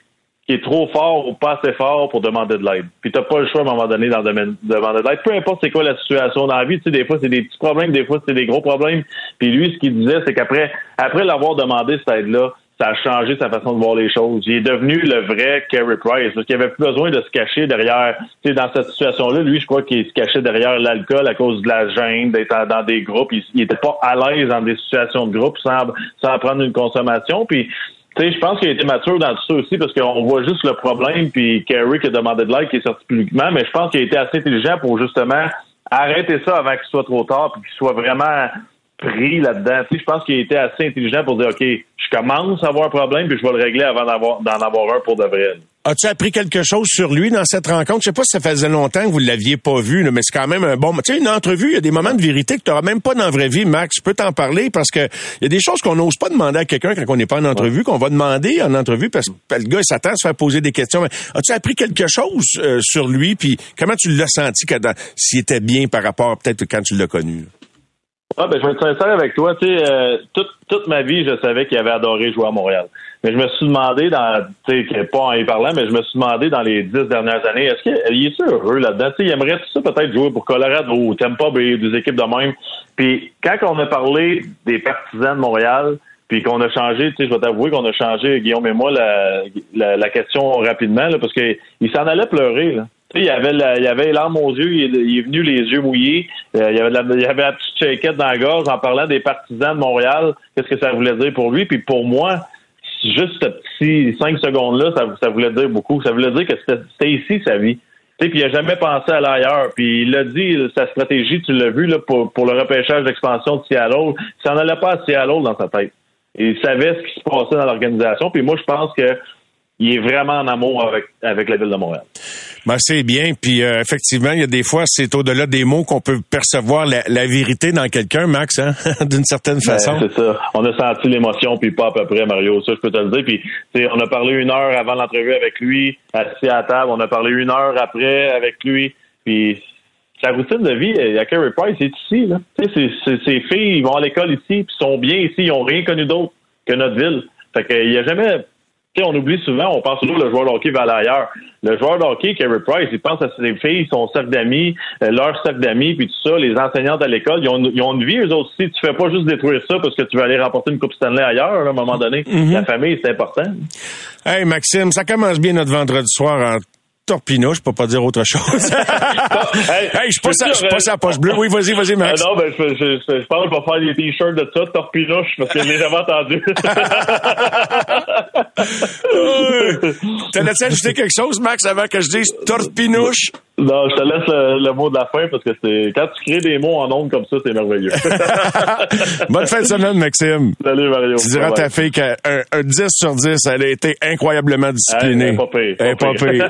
qui est trop fort ou pas assez fort pour demander de l'aide. Puis t'as pas le choix à un moment donné d'en demander de l'aide. Peu importe c'est quoi la situation dans la vie, tu sais, des fois c'est des petits problèmes, des fois c'est des gros problèmes. Puis lui, ce qu'il disait, c'est qu'après, après l'avoir demandé cette aide-là, ça a changé sa façon de voir les choses. Il est devenu le vrai Kerry Price, parce qu'il avait plus besoin de se cacher derrière, sais, dans cette situation-là, lui, je crois qu'il se cachait derrière l'alcool à cause de la gêne, d'être dans des groupes. Il, il était pas à l'aise dans des situations de groupe sans, sans prendre une consommation. Puis tu sais, je pense qu'il a été mature dans tout ça aussi parce qu'on voit juste le problème, puis Kerry qui a demandé de l'aide, qui est sorti publiquement, mais je pense qu'il a été assez intelligent pour justement arrêter ça avant qu'il soit trop tard, puis qu'il soit vraiment pris là-dedans. Tu sais, je pense qu'il été assez intelligent pour dire, OK, je commence à avoir un problème, puis je vais le régler avant d'en avoir un pour de vrai. As-tu appris quelque chose sur lui dans cette rencontre? Je sais pas si ça faisait longtemps que vous l'aviez pas vu, mais c'est quand même un bon... Tu sais, une entrevue, il y a des moments de vérité que tu n'auras même pas dans la vraie vie, Max. Je peux t'en parler parce que il y a des choses qu'on n'ose pas demander à quelqu'un quand on n'est pas en entrevue, qu'on va demander en entrevue parce que le gars, s'attend à se faire poser des questions. As-tu appris quelque chose euh, sur lui? Puis comment tu l'as senti s'il était bien par rapport peut-être quand tu l'as connu? Ah, ben, je vais être sincère avec toi. Tu sais, euh, toute, toute ma vie, je savais qu'il avait adoré jouer à Montréal. Mais je me suis demandé dans, tu sais, pas en y parlant, mais je me suis demandé dans les dix dernières années, est-ce qu'il est heureux là-dedans? Tu il aimerait tout ça peut-être jouer pour Colorado ou Tampa Bay, des équipes de même. Puis quand on a parlé des partisans de Montréal, puis qu'on a changé, tu sais, je vais t'avouer qu'on a changé, Guillaume et moi, la, la, question rapidement, là, parce qu'il s'en allait pleurer, là. Il avait la, avait les larmes aux yeux, il, est venu les yeux mouillés, euh, il, avait la, avait la petite shakeette dans la gorge en parlant des partisans de Montréal, qu'est-ce que ça voulait dire pour lui, puis pour moi, juste ce petit cinq secondes-là, ça, voulait dire beaucoup. Ça voulait dire que c'était ici sa vie. Puis il n'a jamais pensé à l'ailleurs. Puis il a dit, sa stratégie, tu l'as vu là, pour, le repêchage d'expansion de Seattle, ça n'allait pas à Seattle dans sa tête. Il savait ce qui se passait dans l'organisation. Puis moi, je pense que il est vraiment en amour avec, avec la ville de Montréal. Ben, c'est bien. Puis euh, effectivement, il y a des fois, c'est au-delà des mots qu'on peut percevoir la, vérité dans quelqu'un, Max, hein? d'une certaine ben, façon. c'est ça. On a senti l'émotion, puis pas à peu près, Mario. Ça, je peux te le dire. Puis, on a parlé une heure avant l'entrevue avec lui, assis à table. On a parlé une heure après avec lui. Puis sa routine de vie, il y a Carey Price, il est ici. Là. Ses, filles, ils vont à l'école ici, puis sont bien ici. Ils n'ont rien connu d'autre que notre ville. Fait qu'il n'y a jamais on oublie souvent, on pense toujours que le joueur de hockey va aller ailleurs. Le joueur de hockey, Kerry Price, il pense à ses filles, son cercle d'amis, euh, leur cercle d'amis, puis tout ça, les enseignantes à l'école, ils ont, ils ont, une vie, eux aussi. Tu fais pas juste détruire ça parce que tu vas aller remporter une Coupe Stanley ailleurs, à un moment donné. Mm-hmm. La famille, c'est important. Hey, Maxime, ça commence bien notre vendredi soir en Torpino, je peux pas dire autre chose. hey, je suis pas, sa, poche bleue. Oui, vas-y, vas-y, Max. Ah non, ben, je, je, je, pense que je vais faire des t-shirts de ça, Torpino, parce que je l'ai jamais entendu. T'allais-tu ajouter quelque chose, Max, avant que je dise Torpinouche? Non, je te laisse le, mot de la fin parce que c'est quand tu crées des mots en ondes comme ça, c'est merveilleux. Bonne fin de semaine, Maxime. Salut, Mario. Tu diras à ta fille qu'un un 10 sur 10, elle a été incroyablement disciplinée. Elle est pas pire.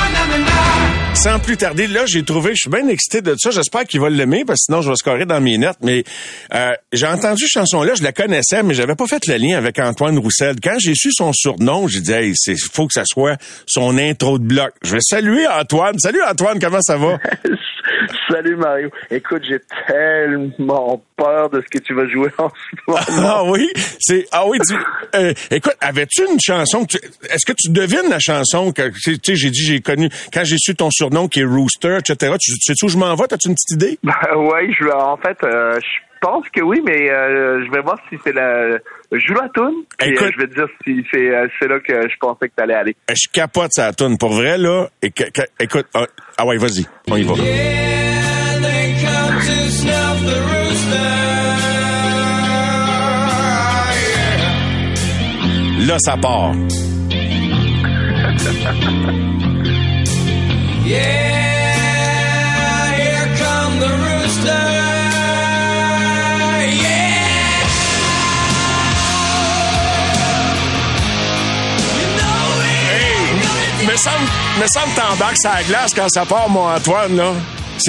Sans plus tarder, là, j'ai trouvé, je suis bien excité de ça. J'espère qu'il va l'aimer, parce que sinon, je vais scorer dans mes notes. Mais euh, j'ai entendu cette chanson-là, je la connaissais, mais j'avais pas fait le lien avec Antoine Roussel. Quand j'ai su son surnom, j'ai dit, hey, c'est faut que ça soit son intro de bloc. Je vais saluer Antoine. Salut Antoine, comment ça va? Salut Mario. Écoute, j'ai tellement peur de ce que tu vas jouer en ce moment. Ah oui, c'est ah oui. Euh, écoute, avais-tu une chanson Est-ce que tu devines la chanson que tu sais J'ai dit j'ai connu quand j'ai su ton surnom qui est Rooster, etc. Tu sais où je m'en vais? T'as-tu une petite idée? Ben, Oui, je en fait. Euh, pense que oui, mais euh, je vais voir si c'est la. Joue la toune, puis Écoute- euh, je vais te dire si c'est euh, c'est là que je pensais que t'allais aller. Je capote sa toune. Pour vrai, là, et que- que- écoute, ah, ah ouais, vas-y, on y va. Là, ça part. Hey, semble, me semble t'embarques sur la glace quand ça part, mon Antoine, là.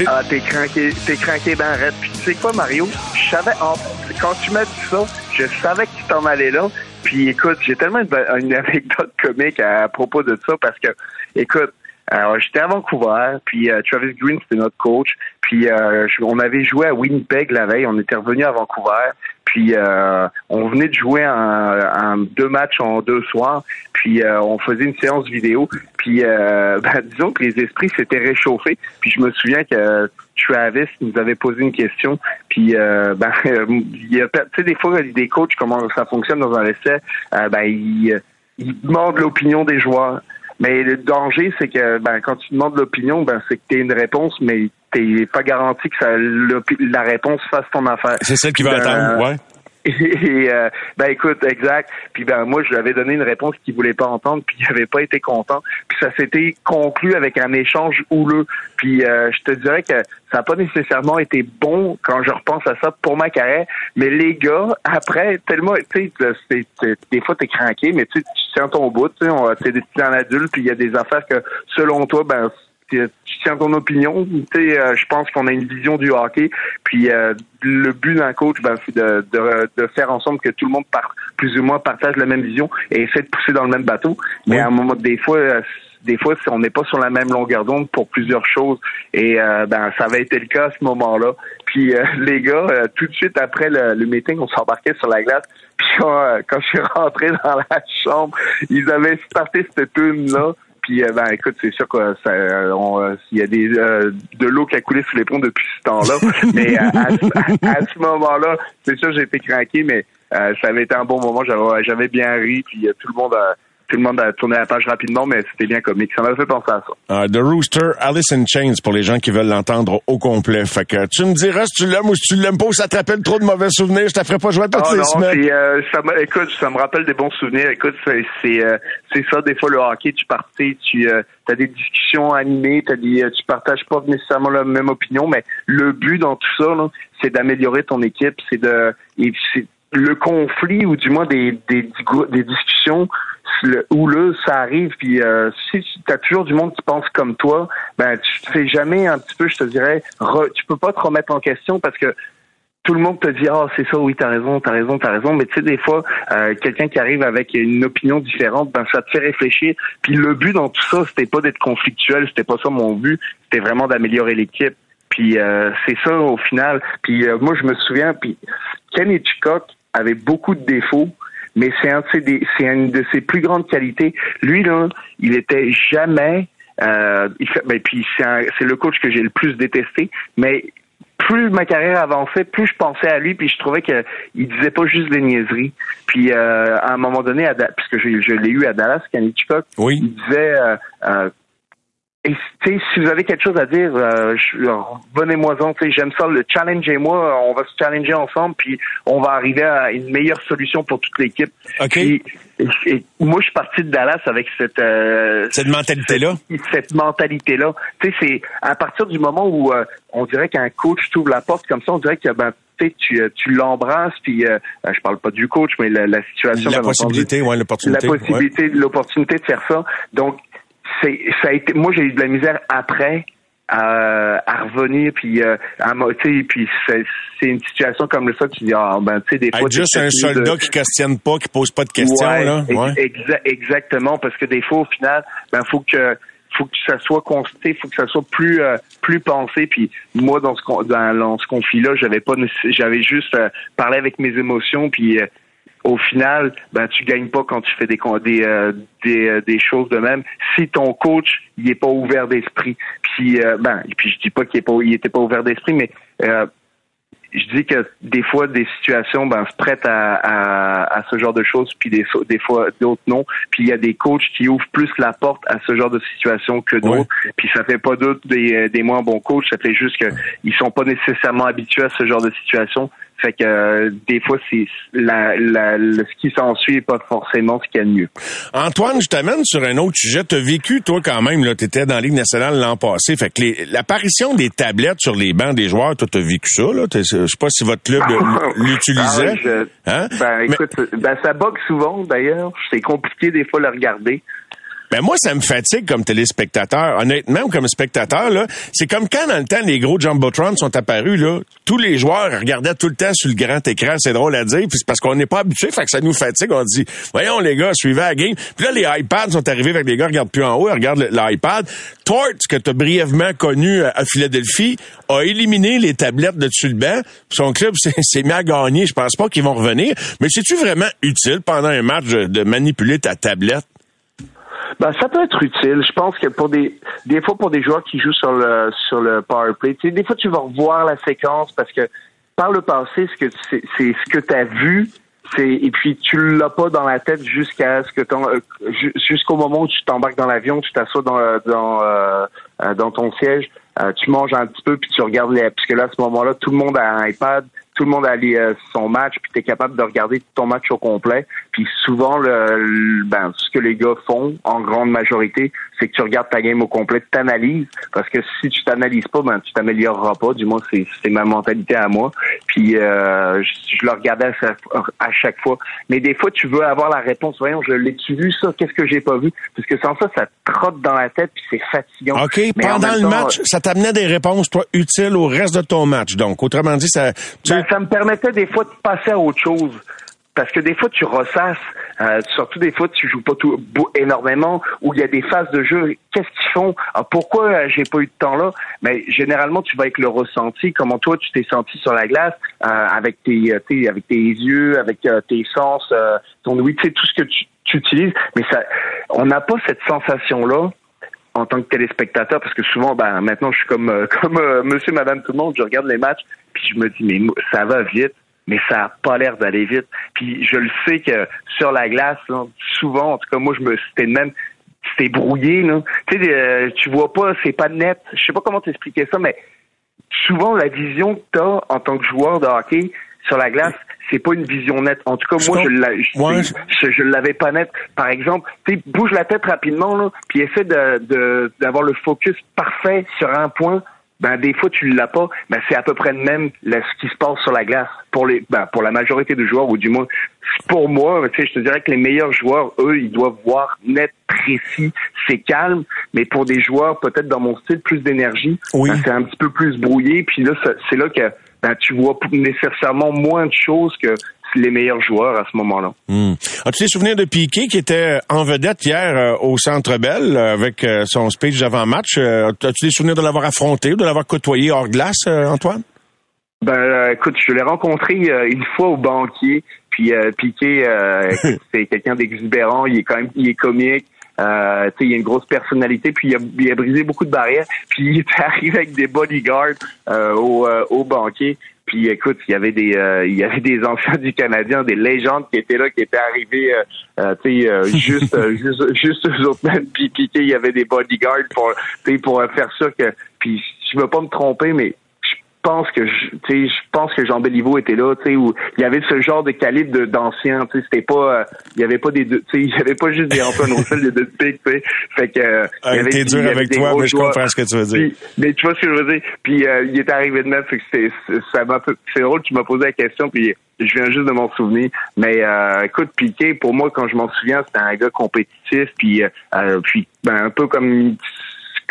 Ah, t'es craqué, t'es craqué dans raide. Puis tu sais quoi, Mario? Je savais, en- quand tu m'as dit ça, je savais que tu t'en allais là. Puis écoute, j'ai tellement une anecdote comique à, propos de ça parce que, écoute, alors, j'étais à Vancouver, puis euh, Travis Green, c'était notre coach. Puis euh, on avait joué à Winnipeg la veille, on était revenu à Vancouver. Puis euh, on venait de jouer un, un- deux matchs en deux soirs. Puis euh, on faisait une séance vidéo. Puis euh, ben, disons que les esprits s'étaient réchauffés. Puis je me souviens que Travis nous avait posé une question. Puis euh, ben, tu sais des fois des coachs comment ça fonctionne dans un essai. ben ils, ils demandent l'opinion des joueurs. Mais le danger, c'est que ben, quand tu demandes l'opinion, ben, c'est que tu une réponse, mais t'es pas garanti que ça, la réponse fasse ton affaire. c'est celle qui va Ben, attendre, ouais. Et euh, ben écoute, exact. Puis ben moi je lui avais donné une réponse qu'il voulait pas entendre, puis il avait pas été content. Puis ça s'était conclu avec un échange houleux. Puis euh, je te dirais que ça n'a pas nécessairement été bon quand je repense à ça pour ma carrière. Mais les gars, après, tellement, tu sais, des fois t'es craqué, mais tu tiens ton bout, tu sais, t'es en adulte, puis il y a des affaires que selon toi, ben tu tiens ton opinion. Tu sais, euh, je pense qu'on a une vision du hockey. Puis euh, le but d'un coach, ben, c'est de, de, de faire ensemble que tout le monde par, plus ou moins partage la même vision et essaie de pousser dans le même bateau. Mais à un moment, des fois, euh, des fois, on n'est pas sur la même longueur d'onde pour plusieurs choses. Et euh, ben, ça avait été le cas à ce moment-là. Puis euh, les gars, euh, tout de suite après le, le meeting, on s'embarquait sur la glace. Puis quand, quand je suis rentré dans la chambre, ils avaient starté cette tune-là. Puis euh, ben écoute, c'est sûr que ça, euh, on, euh, il y a des euh, de l'eau qui a coulé sous les ponts depuis ce temps-là. mais à, ce- à ce moment-là, c'est sûr j'ai été craqué, mais euh, ça avait été un bon moment. J'avais bien ri, puis tout le monde a tout le monde a tourné la page rapidement, mais c'était bien comique. Ça m'a fait penser à ça. Ah, The Rooster, Alice in Chains pour les gens qui veulent l'entendre au complet. Fait que tu me diras si tu l'aimes ou si tu l'aimes pas ou ça te rappelle trop de mauvais souvenirs. Je te ferai pas jouer toutes les non, semaines. c'est, euh, ça me, écoute, ça me rappelle des bons souvenirs. Écoute, c'est euh, ça des fois le hockey. Tu partais, tu euh, as des discussions animées, t'as des, euh, tu partages pas nécessairement la même opinion, mais le but dans tout ça, c'est d'améliorer ton équipe, c'est de et le conflit ou du moins des des, des discussions le- ça arrive puis euh, si tu as toujours du monde qui pense comme toi ben tu te fais jamais un petit peu je te dirais re- tu peux pas te remettre en question parce que tout le monde te dit ah c'est ça oui t'as raison t'as raison t'as raison. Mais tu sais des fois euh, quelqu'un qui arrive avec une opinion différente ben ça te fait réfléchir. Puis le but dans tout ça c'était pas d'être conflictuel c'était pas ça mon but c'était vraiment d'améliorer l'équipe. Puis euh, c'est ça au final. Puis euh, moi je me souviens puis Ken Hitchcock avait beaucoup de défauts mais c'est un de c'est une de ses plus grandes qualités lui là il était jamais euh, il fait, ben, puis c'est le coach que j'ai le plus détesté mais plus ma carrière avançait, plus je pensais à lui, puis je trouvais que il disait pas juste des niaiseries. Puis euh, à un moment donné, à puisque je, je l'ai eu à Dallas, Ken Hitchcock, Oui. il disait euh, euh, et, tu sais, si vous avez quelque chose à dire, euh, tu sais, J'aime ça, le challenge et moi, on va se challenger ensemble, puis on va arriver à une meilleure solution pour toute l'équipe. OK. Puis, et- et moi, je suis parti de Dallas avec cette euh, Cette mentalité-là. cette mentalité-là. Tu sais, c'est à partir du moment où euh, on dirait qu'un coach t'ouvre la porte comme ça, on dirait que ben tu euh, tu l'embrasses puis euh, euh, je parle pas du coach mais la, la situation La entendu, possibilité, ouais, l'opportunité. la ouais. possibilité l'opportunité de faire ça. Donc c'est ça a été moi j'ai eu de la misère après à, à revenir puis euh, à tu puis c'est c'est une situation comme ça tu dis ah ben tu sais des fois Être juste un mieux de- soldat qui questionne pas, qui pose pas de questions, Ouais, là. Ouais. exa- exactement, parce que des fois, au final, ben faut que faut que ça soit constaté, faut que ça soit plus euh, plus pensé. Puis moi, dans ce dans, dans ce conflit-là, j'avais pas, j'avais juste euh, parlé avec mes émotions, puis euh, au final, ben tu gagnes pas quand tu fais des des euh, des, euh, des choses de même. Si ton coach il est pas ouvert d'esprit, puis euh, ben et puis je dis pas qu'il est pas il était pas ouvert d'esprit, mais euh, je dis que des fois des situations ben se prêtent à, à, à ce genre de choses puis des, des fois d'autres non. Puis il y a des coachs qui ouvrent plus la porte à ce genre de situation que d'autres. Puis ça fait pas d'autres des, des moins bons coachs. Ça fait juste que ils sont pas nécessairement habitués à ce genre de situation fait que euh, des fois, c'est la, la, le, ce qui s'ensuit n'est pas forcément ce qu'il y a de mieux. Antoine, je t'amène sur un autre sujet. Tu as vécu, toi, quand même, tu étais dans la Ligue nationale l'an passé. Fait que l'apparition des tablettes sur les bancs des joueurs, toi, tu as vécu ça. Là? Je sais pas si votre club l'utilisait. Ah, hein? Ben, écoute, ben, ça bug souvent, d'ailleurs. C'est compliqué des fois de le regarder. Ben moi, ça me fatigue comme téléspectateur. Honnêtement, comme spectateur, là, c'est comme quand dans le temps les gros jumbotrons sont apparus, là, tous les joueurs regardaient tout le temps sur le grand écran. C'est drôle à dire, puis c'est parce qu'on n'est pas habitué, fait que ça nous fatigue. On dit, voyons les gars, suivez la game. Puis là, les iPads sont arrivés avec les gars regardent plus en haut, regardent l'iPad. Tort, que tu as brièvement connu à Philadelphie, a éliminé les tablettes de banc. Son club s'est mis à gagner. Je pense pas qu'ils vont revenir. Mais c'est-tu vraiment utile pendant un match de manipuler ta tablette? Ben, ça peut être utile. Je pense que pour des des fois pour des joueurs qui jouent sur le sur le power play, tu sais, des fois tu vas revoir la séquence parce que par le passé, ce que c'est ce que tu as vu, c'est et puis tu l'as pas dans la tête jusqu'à ce que euh, jusqu'au moment où tu t'embarques dans l'avion, tu t'assois dans dans euh, euh, dans ton siège, tu manges un petit peu puis tu regardes les parce là à ce moment-là, tout le monde a un iPad, tout le monde a euh, son match, puis tu es capable de regarder ton match au complet. Puis souvent, le, ben, ce que les gars font, en grande majorité, c'est que tu regardes ta game au complet, tu t'analyses, parce que si tu t'analyses pas, ben, tu t'amélioreras pas. Du moins, c'est, c'est ma mentalité à moi. Puis euh, je, le regardais à, chaque fois. Mais des fois, tu veux avoir la réponse. Voyons, je l'ai-tu vu ça? Qu'est-ce que j'ai pas vu? Parce que sans ça, ça te trotte dans la tête, puis c'est fatigant. OK, pendant le match, ça t'amenait des réponses, toi, utiles au reste de ton match. Donc, autrement dit, ça... Ben, ça me permettait des fois de passer à autre chose. Parce que des fois, tu ressasses, euh, surtout des fois, tu joues pas tout, énormément, où il y a des phases de jeu. Qu'est-ce qu'ils font? Ah, Pourquoi euh, j'ai pas eu de temps là? Mais généralement, tu vas avec le ressenti. Comment toi, tu t'es senti sur la glace, euh, avec tes, avec tes yeux, avec tes sens, ton ouïe, tu tout ce que tu, tu utilises. Mais ça, on n'a pas cette sensation là en tant que téléspectateur, parce que souvent, ben, maintenant, je suis comme, euh, comme euh, monsieur, madame, tout le monde, je regarde les matchs, puis je me dis, mais ça va vite, mais ça n'a pas l'air d'aller vite. Puis je le sais que sur la glace, souvent, en tout cas, moi, je me, c'était même, c'était brouillé, là. Tu sais, euh, tu vois pas, c'est pas net. Je sais pas comment t'expliquer ça, mais souvent, la vision que t'as en tant que joueur de hockey sur la glace, c'est pas une vision nette. En tout cas, moi, je, je, l'avais pas nette. Par exemple, tu bouge la tête rapidement, là, puis essaie de, d'avoir le focus parfait sur un point. Ben, des fois, tu l'as pas. Ben, c'est à peu près le même ce qui se passe sur la glace pour les, ben, pour la majorité des joueurs, ou du moins, pour moi, tu sais, je te dirais que les meilleurs joueurs, eux, ils doivent voir net, précis, c'est calme. Mais pour des joueurs, peut-être dans mon style, plus d'énergie, ben, c'est un petit peu plus brouillé. Puis là, c'est là que ben, tu vois nécessairement moins de choses que les meilleurs joueurs à ce moment-là. Hmm. As-tu des souvenirs de Piquet qui était en vedette hier euh, au Centre Bell euh, avec euh, son speech d'avant-match? As-tu des souvenirs de l'avoir affronté ou de l'avoir côtoyé hors glace, Antoine? Ben, écoute, je l'ai rencontré une fois au banquier. Puis Piquet, c'est quelqu'un d'exubérant. Il est quand même, il est comique. Euh, il a une grosse personnalité, puis il a, brisé beaucoup de barrières. Puis il est arrivé avec des bodyguards euh, au, euh, au banquet. Puis écoute, il y avait des euh, il y avait des anciens du Canadien, des légendes qui étaient là, qui étaient arrivés, euh, tu sais, juste, juste juste eux autres même. Puis Piqué, il y avait des bodyguards pour pour faire sûr que. Puis je veux pas me tromper, mais pense que je, je pense que Jean Béliveau était là, tu sais, où il y avait ce genre de calibre d'anciens, tu sais, c'était pas, euh, il y avait pas des, tu sais, il y avait pas juste des Antoine Roussel, des deux pics, tu sais, fait que. Euh, il y avait, dur avec toi, mais je comprends ce que tu veux dire. mais tu vois ce que je veux dire? Puis euh, il est arrivé de même, fait que c'est, ça m'a, c'est drôle, tu m'as posé la question, puis je viens juste de m'en souvenir. Mais euh, écoute, Piqué, pour moi, quand je m'en souviens, c'était un gars compétitif, puis, euh, puis ben, un peu comme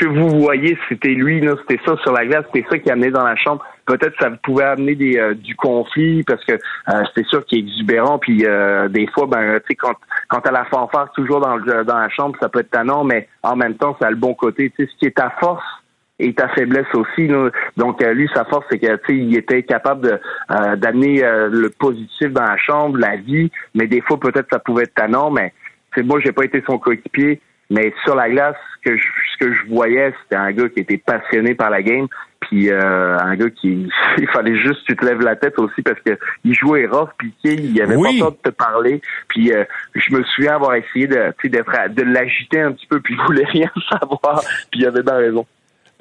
que vous voyez, c'était lui, c'était ça sur la glace, c'était ça qui amenait dans la chambre. Peut-être ça pouvait amener des, euh, du conflit parce que euh, c'était sûr qu'il est exubérant. Puis euh, des fois, ben, tu sais, quand quand à la fanfare toujours dans dans la chambre, ça peut être tannant, mais en même temps, ça a le bon côté. Tu sais, ce qui est ta force et ta faiblesse aussi. Donc lui, sa force, c'est que il était capable de d'amener le positif dans la chambre, la vie, mais des fois peut-être ça pouvait être tannant, mais c'est moi, j'ai pas été son coéquipier. Mais sur la glace, ce que je, ce que je voyais, c'était un gars qui était passionné par la game. puis euh, un gars qui il fallait juste que tu te lèves la tête aussi parce que il jouait rough piqué il avait pas peur de te parler puis euh, je me souviens avoir essayé de d'être de l'agiter un petit peu puis il voulait rien savoir puis il avait bien raison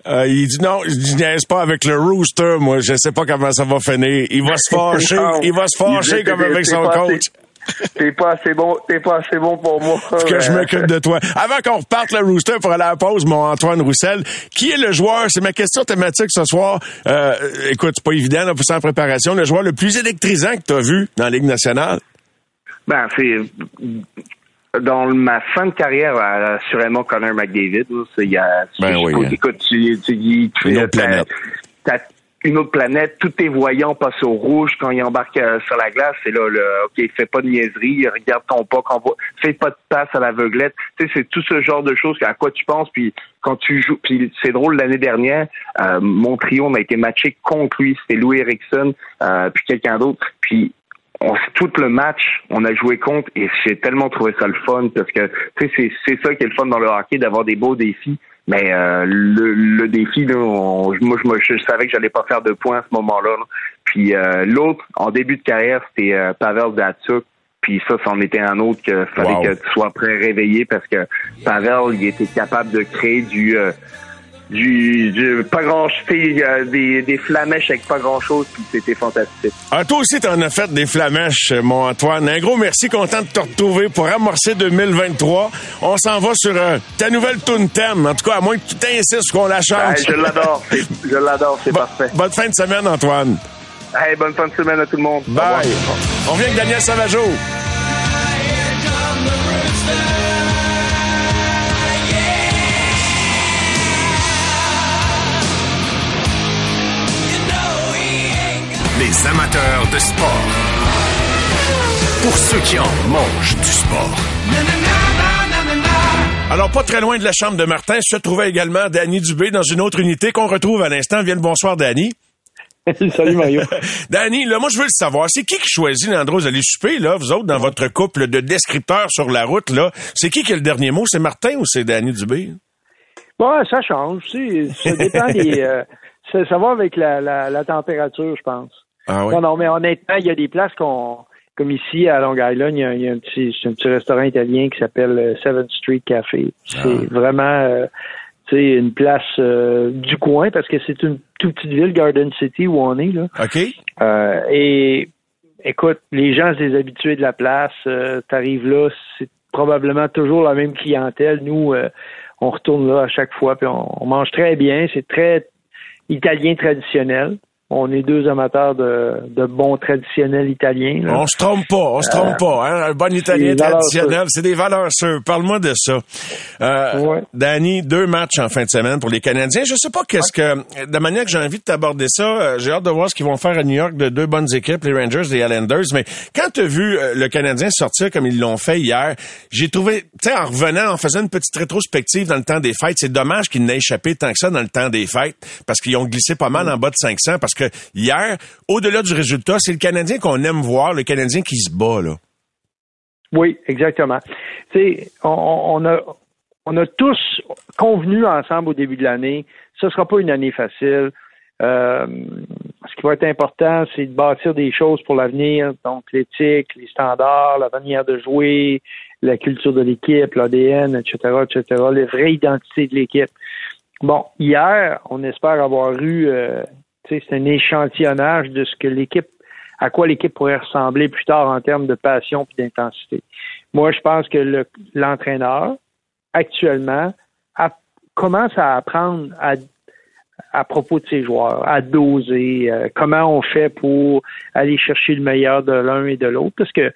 euh, il dit non, je niaise pas avec le rooster, moi, je sais pas comment ça va finir. Il va se fâcher, il va se fâcher comme avec son coach. T'es pas assez bon, t'es pas assez bon pour moi. que je m'occupe de toi. Avant qu'on reparte le rooster pour aller à la pause, mon Antoine Roussel, qui est le joueur, c'est ma question thématique ce soir. Euh, écoute, c'est pas évident, là, pour ça en préparation, le joueur le plus électrisant que tu as vu dans la Ligue nationale? Ben, c'est dans ma fin de carrière, assurément Connor McDavid. Il y a, ben oui, hein. écoute, tu, tu, tu, tu, Une autre planète tout est voyant passe au rouge quand il embarque euh, sur la glace. C'est là, le, ok, fais pas de niaiserie, regarde ton pas, quand fais pas de passe à l'aveuglette. Tu sais, c'est tout ce genre de choses à quoi tu penses. Puis quand tu joues, puis c'est drôle l'année dernière, euh, mon trio on a été matché contre lui. C'était Louis Erickson, euh, puis quelqu'un d'autre. Puis on, tout le match, on a joué contre et j'ai tellement trouvé ça le fun parce que tu sais, c'est ça qui est le fun dans le hockey d'avoir des beaux défis. Mais euh, le, le, défi, là, moi, je, je, savais que j'allais pas faire de points à ce moment-là. Puis euh, l'autre, en début de carrière, c'était euh, Pavel Datsuk. Puis ça, c'en était un autre qu'il fallait que tu sois prêt réveillé parce que Pavel, il était capable de créer du du, du pas grand chose, des, des flamèches avec pas grand chose, puis c'était fantastique. Ah, toi aussi, t'en as fait des flamèches, mon Antoine. Un gros merci, content de te retrouver pour amorcer 2023. On s'en va sur euh, ta nouvelle tune thème. En tout cas, à moins que tu t'insistes qu'on la change. je l'adore, je l'adore, c'est parfait. Bonne fin de semaine, Antoine. Hey, bonne fin de semaine à tout le monde. Bye. On vient avec Daniel Savageau. Les amateurs de sport. Pour ceux qui en mangent du sport. Alors, pas très loin de la chambre de Martin se trouvait également Danny Dubé dans une autre unité qu'on retrouve à l'instant. Viens le bonsoir, Danny. Salut Mario. Danny, là, moi je veux le savoir. C'est qui qui choisit l'endroit d'aller souper, là, vous autres, dans votre couple de descripteurs sur la route, là? C'est qui qui a le dernier mot? C'est Martin ou c'est Danny Dubé? Bon, ça change. Ça dépend des. Euh, ça, va avec la, la température, je pense. Ah non, non, mais honnêtement, il y a des places qu'on, comme ici à Long Island, il y a, un, petit, un petit restaurant italien qui s'appelle euh, Seventh Street Café. C'est ah. vraiment, euh, une place euh, du coin parce que c'est une toute petite ville, Garden City, où on est là. Ok. Euh, et écoute, les gens, c'est des habitués de la place. T'arrives là, c'est probablement toujours la même clientèle. Nous, on retourne là à chaque fois, puis on mange très bien. C'est très italien traditionnel on est deux amateurs de, de bons traditionnels italiens. On se trompe pas, on se trompe pas. Hein? Un bon italien traditionnel, c'est des valeurs sûres. Parle-moi de ça. Euh, Danny, deux matchs en fin de semaine pour les Canadiens. Je sais pas qu'est-ce que, de la manière que j'ai envie de t'aborder ça, euh, j'ai hâte de voir ce qu'ils vont faire à New York de deux bonnes équipes, les Rangers et les Islanders. Mais quand tu as vu euh, le Canadien sortir comme ils l'ont fait hier, j'ai trouvé, tu sais, en revenant, en faisant une petite rétrospective dans le temps des fêtes, c'est dommage qu'ils n'aient échappé tant que ça dans le temps des fêtes parce qu'ils ont glissé pas mal en bas de 500 parce que hier, au-delà du résultat, c'est le Canadien qu'on aime voir, le Canadien qui se bat, là. Oui, exactement. Tu sais, on, a, on a tous convenu ensemble au début de l'année, ce ne sera pas une année facile. Euh, ce qui va être important, c'est de bâtir des choses pour l'avenir, donc l'éthique, les standards, la manière de jouer, la culture de l'équipe, l'ADN, etc., etc., la vraie identité de l'équipe. Bon, hier, on espère avoir eu euh, c'est un échantillonnage de ce que l'équipe, à quoi l'équipe pourrait ressembler plus tard en termes de passion et d'intensité. Moi, je pense que l'entraîneur, actuellement, commence à apprendre à, propos de ses joueurs, à doser, euh, comment on fait pour aller chercher le meilleur de l'un et de l'autre, parce que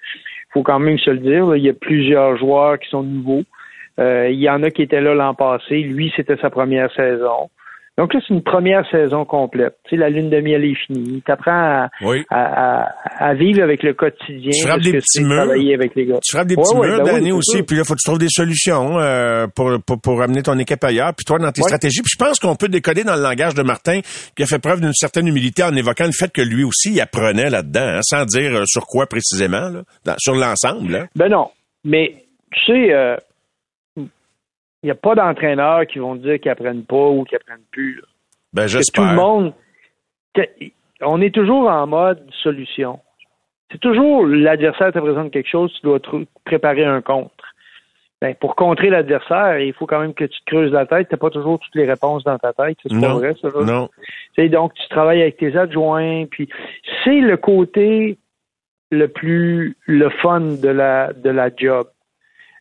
faut quand même se le dire, il y a plusieurs joueurs qui sont nouveaux. Euh, il y en a qui étaient là l'an passé. Lui, c'était sa première saison. Donc là, c'est une première saison complète. Tu sais, la lune de miel est finie. Tu apprends à, à, vivre avec le quotidien. Tu frappes des petits murs. Avec les gars. Tu frappes des petits murs, ben aussi. Puis là, faut que tu trouves des solutions euh, pour, pour, pour, amener ton équipe ailleurs. Puis toi, dans tes stratégies. Puis je pense qu'on peut décoder dans le langage de Martin, qui a fait preuve d'une certaine humilité en évoquant le fait que lui aussi, il apprenait là-dedans, hein, sans dire euh, sur quoi précisément, là, sur l'ensemble. Ben non. Mais tu sais... Euh, n'y a pas d'entraîneurs qui vont dire qu'ils apprennent pas ou qu'ils apprennent plus. Ben, tout le monde. On est toujours en mode solution. C'est toujours l'adversaire te présente quelque chose, tu dois préparer un contre. Ben, pour contrer l'adversaire, il faut quand même que tu te creuses la tête. Tu n'as pas toujours toutes les réponses dans ta tête. C'est pas vrai, ça. Non. donc, tu travailles avec tes adjoints. Puis, c'est le côté le plus le fun de la de la job.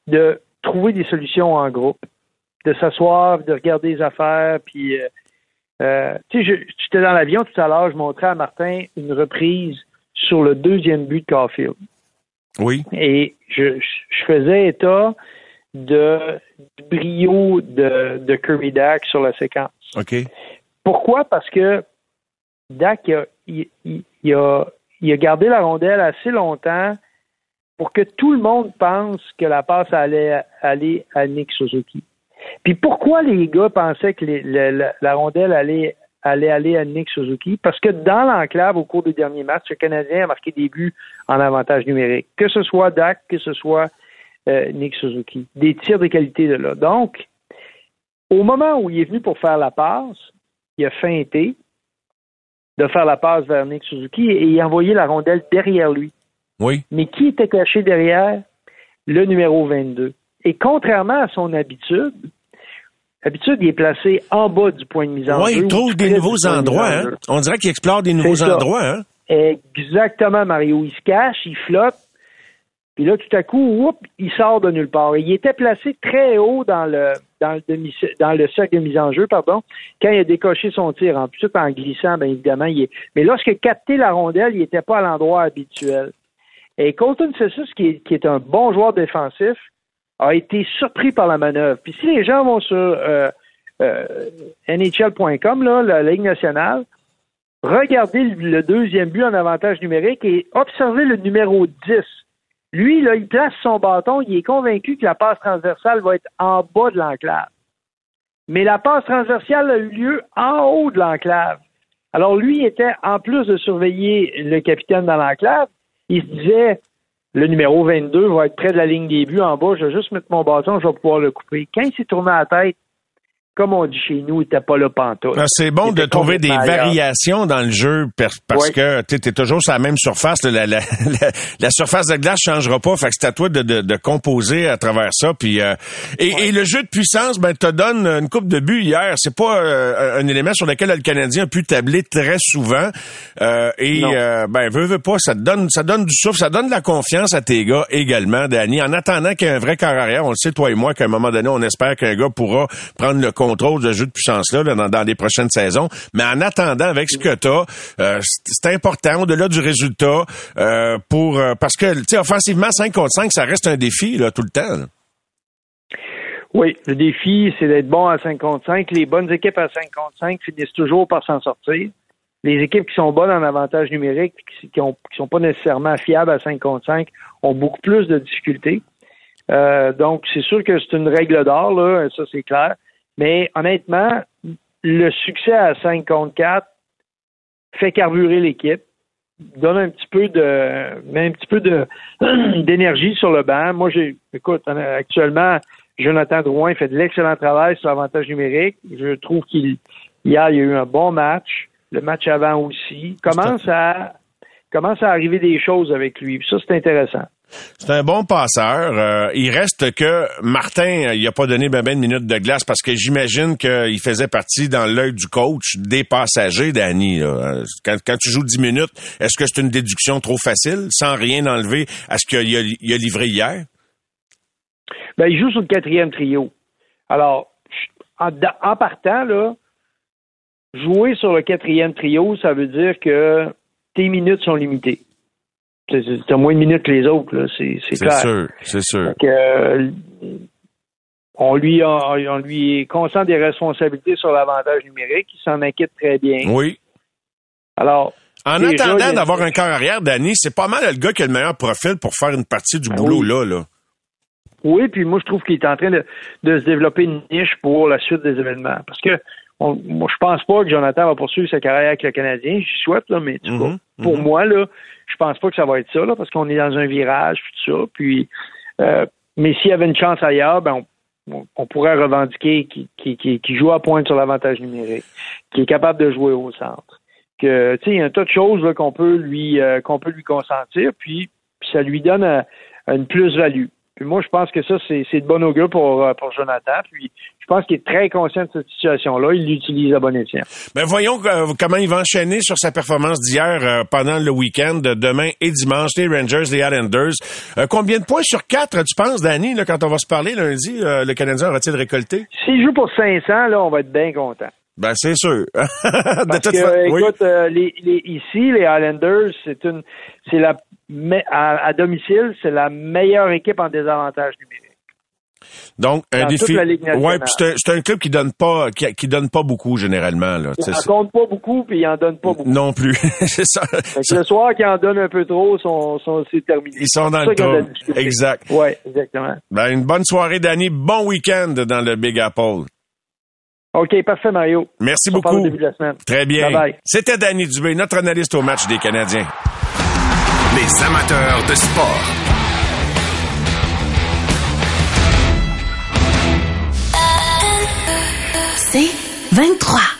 De trouver des solutions en groupe. De s'asseoir, de regarder les affaires, puis euh, euh, tu sais, j'étais dans l'avion tout à l'heure, je montrais à Martin une reprise sur le deuxième but de Caulfield. Oui. Et je, je faisais état de brio de, de Kirby Dak sur la séquence. OK. Pourquoi? Parce que Dak, il, il, a, il a gardé la rondelle assez longtemps pour que tout le monde pense que la passe allait aller à Nick Suzuki. Puis pourquoi les gars pensaient que la, rondelle allait, allait aller à Nick Suzuki? Parce que dans l'enclave, au cours des derniers matchs, le Canadien a marqué des buts en avantage numérique. Que ce soit Dak, que ce soit euh, Nick Suzuki. Des tirs de qualité de là. Donc, au moment où il est venu pour faire la passe, il a feinté de faire la passe vers Nick Suzuki et il a envoyé la rondelle derrière lui. Oui. Mais qui était caché derrière? Le numéro 22. Et contrairement à son habitude, D'habitude, il est placé en bas du point de mise en jeu. Oui, il trouve des nouveaux endroits. Hein? On dirait qu'il explore des nouveaux endroits. Hein? Exactement, Mario. Il se cache, il flotte, puis là, tout à coup, il sort de nulle part. il était placé très haut dans le dans le, dans le cercle de mise en jeu, pardon, quand il a décoché son tir. En plus, en glissant, bien évidemment, il est. Mais lorsqu'il a capté la rondelle, il n'était pas à l'endroit habituel. Et Colton Cessus, qui qui est un bon joueur défensif, a été surpris par la manœuvre. Puis si les gens vont sur euh, euh, NHL.com, la Ligue nationale, regardez le deuxième but en avantage numérique et observez le numéro 10 lui, là, il place son bâton, il est convaincu que la passe transversale va être en bas de l'enclave. Mais la passe transversale a eu lieu en haut de l'enclave. Alors lui était, en plus de surveiller le capitaine dans l'enclave, il se disait, le numéro 22 va être près de la ligne des buts en bas, je vais juste mettre mon bâton, je vais pouvoir le couper. Quand il s'est tourné la tête, comme on dit chez nous, il n'était pas là pantoute. Ah, c'est bon de trouver des variations dans le jeu parce que tu es toujours sur la même surface. La, la, la, surface de glace changera pas. Fait que c'est à toi de, de, de, composer à travers ça. Puis euh, et, et, le jeu de puissance, ben te donne une coupe de but hier. C'est pas euh, un élément sur lequel le Canadien a pu tabler très souvent. Euh, et ben veut, veut pas, ça te donne ça donne du souffle, ça donne de la confiance à tes gars également, Danny. En attendant qu'il y ait un vrai corps arrière, on le sait toi et moi qu'à un moment donné, on espère qu'un gars pourra prendre le contrôle de jeu de puissance-là dans, les prochaines saisons. Mais en attendant, avec ce que tu as, euh, c'est important, au-delà du résultat, euh, pour euh, parce que, tu sais, offensivement, 5 contre 5, ça reste un défi là, tout le temps. Oui, le défi, c'est d'être bon à 5 contre 5. Les bonnes équipes à 5 contre 5 finissent toujours par s'en sortir. Les équipes qui sont bonnes en avantage numérique, qui, qui, sont pas nécessairement fiables à 5 contre 5, ont beaucoup plus de difficultés. donc, c'est sûr que c'est une règle d'or, là, ça c'est clair. Mais honnêtement, le succès à 5 contre 4 fait carburer l'équipe, donne un petit peu de met un petit peu de d'énergie sur le banc. Moi, j'ai écoute, actuellement, Jonathan Drouin fait de l'excellent travail sur l'avantage numérique. Je trouve qu'il hier, il y a eu un bon match. Le match avant aussi. Commence à commence à arriver des choses avec lui. ça, c'est intéressant. C'est un bon passeur. Euh, il reste que Martin, il a pas donné ben, ben de minutes de glace parce que j'imagine qu'il faisait partie dans l'œil du coach des passagers, Danny. Quand, quand, tu joues 10 minutes, est-ce que c'est une déduction trop facile, sans rien enlever à ce qu'il a, a, livré hier? Ben, il joue sur le quatrième trio. Alors, en, en partant, là, jouer sur le quatrième trio, ça veut dire que tes minutes sont limitées. C'est moins de minutes que les autres, c'est clair. C'est sûr, c'est sûr. Euh, on lui on lui est conscient des responsabilités sur l'avantage numérique, il s'en inquiète très bien. Oui. Alors. En attendant d'avoir un corps arrière, Danny, c'est pas mal le gars qui a le meilleur profil pour faire une partie du ah boulot là, là. Oui, puis moi je trouve qu'il est en train de, de, se développer une niche pour la suite des événements. Parce que moi, je pense pas que Jonathan va poursuivre sa carrière avec le Canadien. Je souhaite, là, mais mm-hmm, pour mm-hmm. moi, là, je pense pas que ça va être ça, là, parce qu'on est dans un virage, tout ça. Puis, euh, mais s'il y avait une chance ailleurs, ben, on pourrait revendiquer qui, qui, qui, qui joue à pointe sur l'avantage numérique, qui est capable de jouer au centre. Que tu sais, il y a un tas de choses qu'on peut lui euh, qu'on peut lui consentir, puis, puis ça lui donne euh, une plus-value. Puis moi, je pense que ça, c'est, c'est de bon augure pour, euh, pour Jonathan. Puis je pense qu'il est très conscient de cette situation-là. Il l'utilise à bon escient. Ben voyons euh, comment il va enchaîner sur sa performance d'hier euh, pendant le week-end, demain et dimanche, les Rangers, les Islanders. combien de points sur quatre, tu penses, Danny, là, quand on va se parler lundi, le Canadien aura-t-il récolté? S'il joue pour 500, là, on va être bien content. Ben, c'est sûr. Parce que, écoute, les, les, ici, les Islanders, c'est une, c'est la à, domicile, c'est la meilleure équipe en désavantage numérique. Donc un défi. Ouais, c'est un, club qui donne pas qui, donne pas beaucoup généralement là. Il en compte pas beaucoup puis il en donne pas beaucoup. Non plus, c'est ça. Le soir qui en donne un peu trop, sont, sont c'est terminé. Ils sont dans le top. Exact. Ouais, exactement. Ben, une bonne soirée Danny, bon week-end dans le Big Apple. OK, parfait, Mario. Merci beaucoup. début de la semaine. Très bien. C'était Danny Dubé, notre analyste au match des Canadiens les amateurs de sport. C'est 23.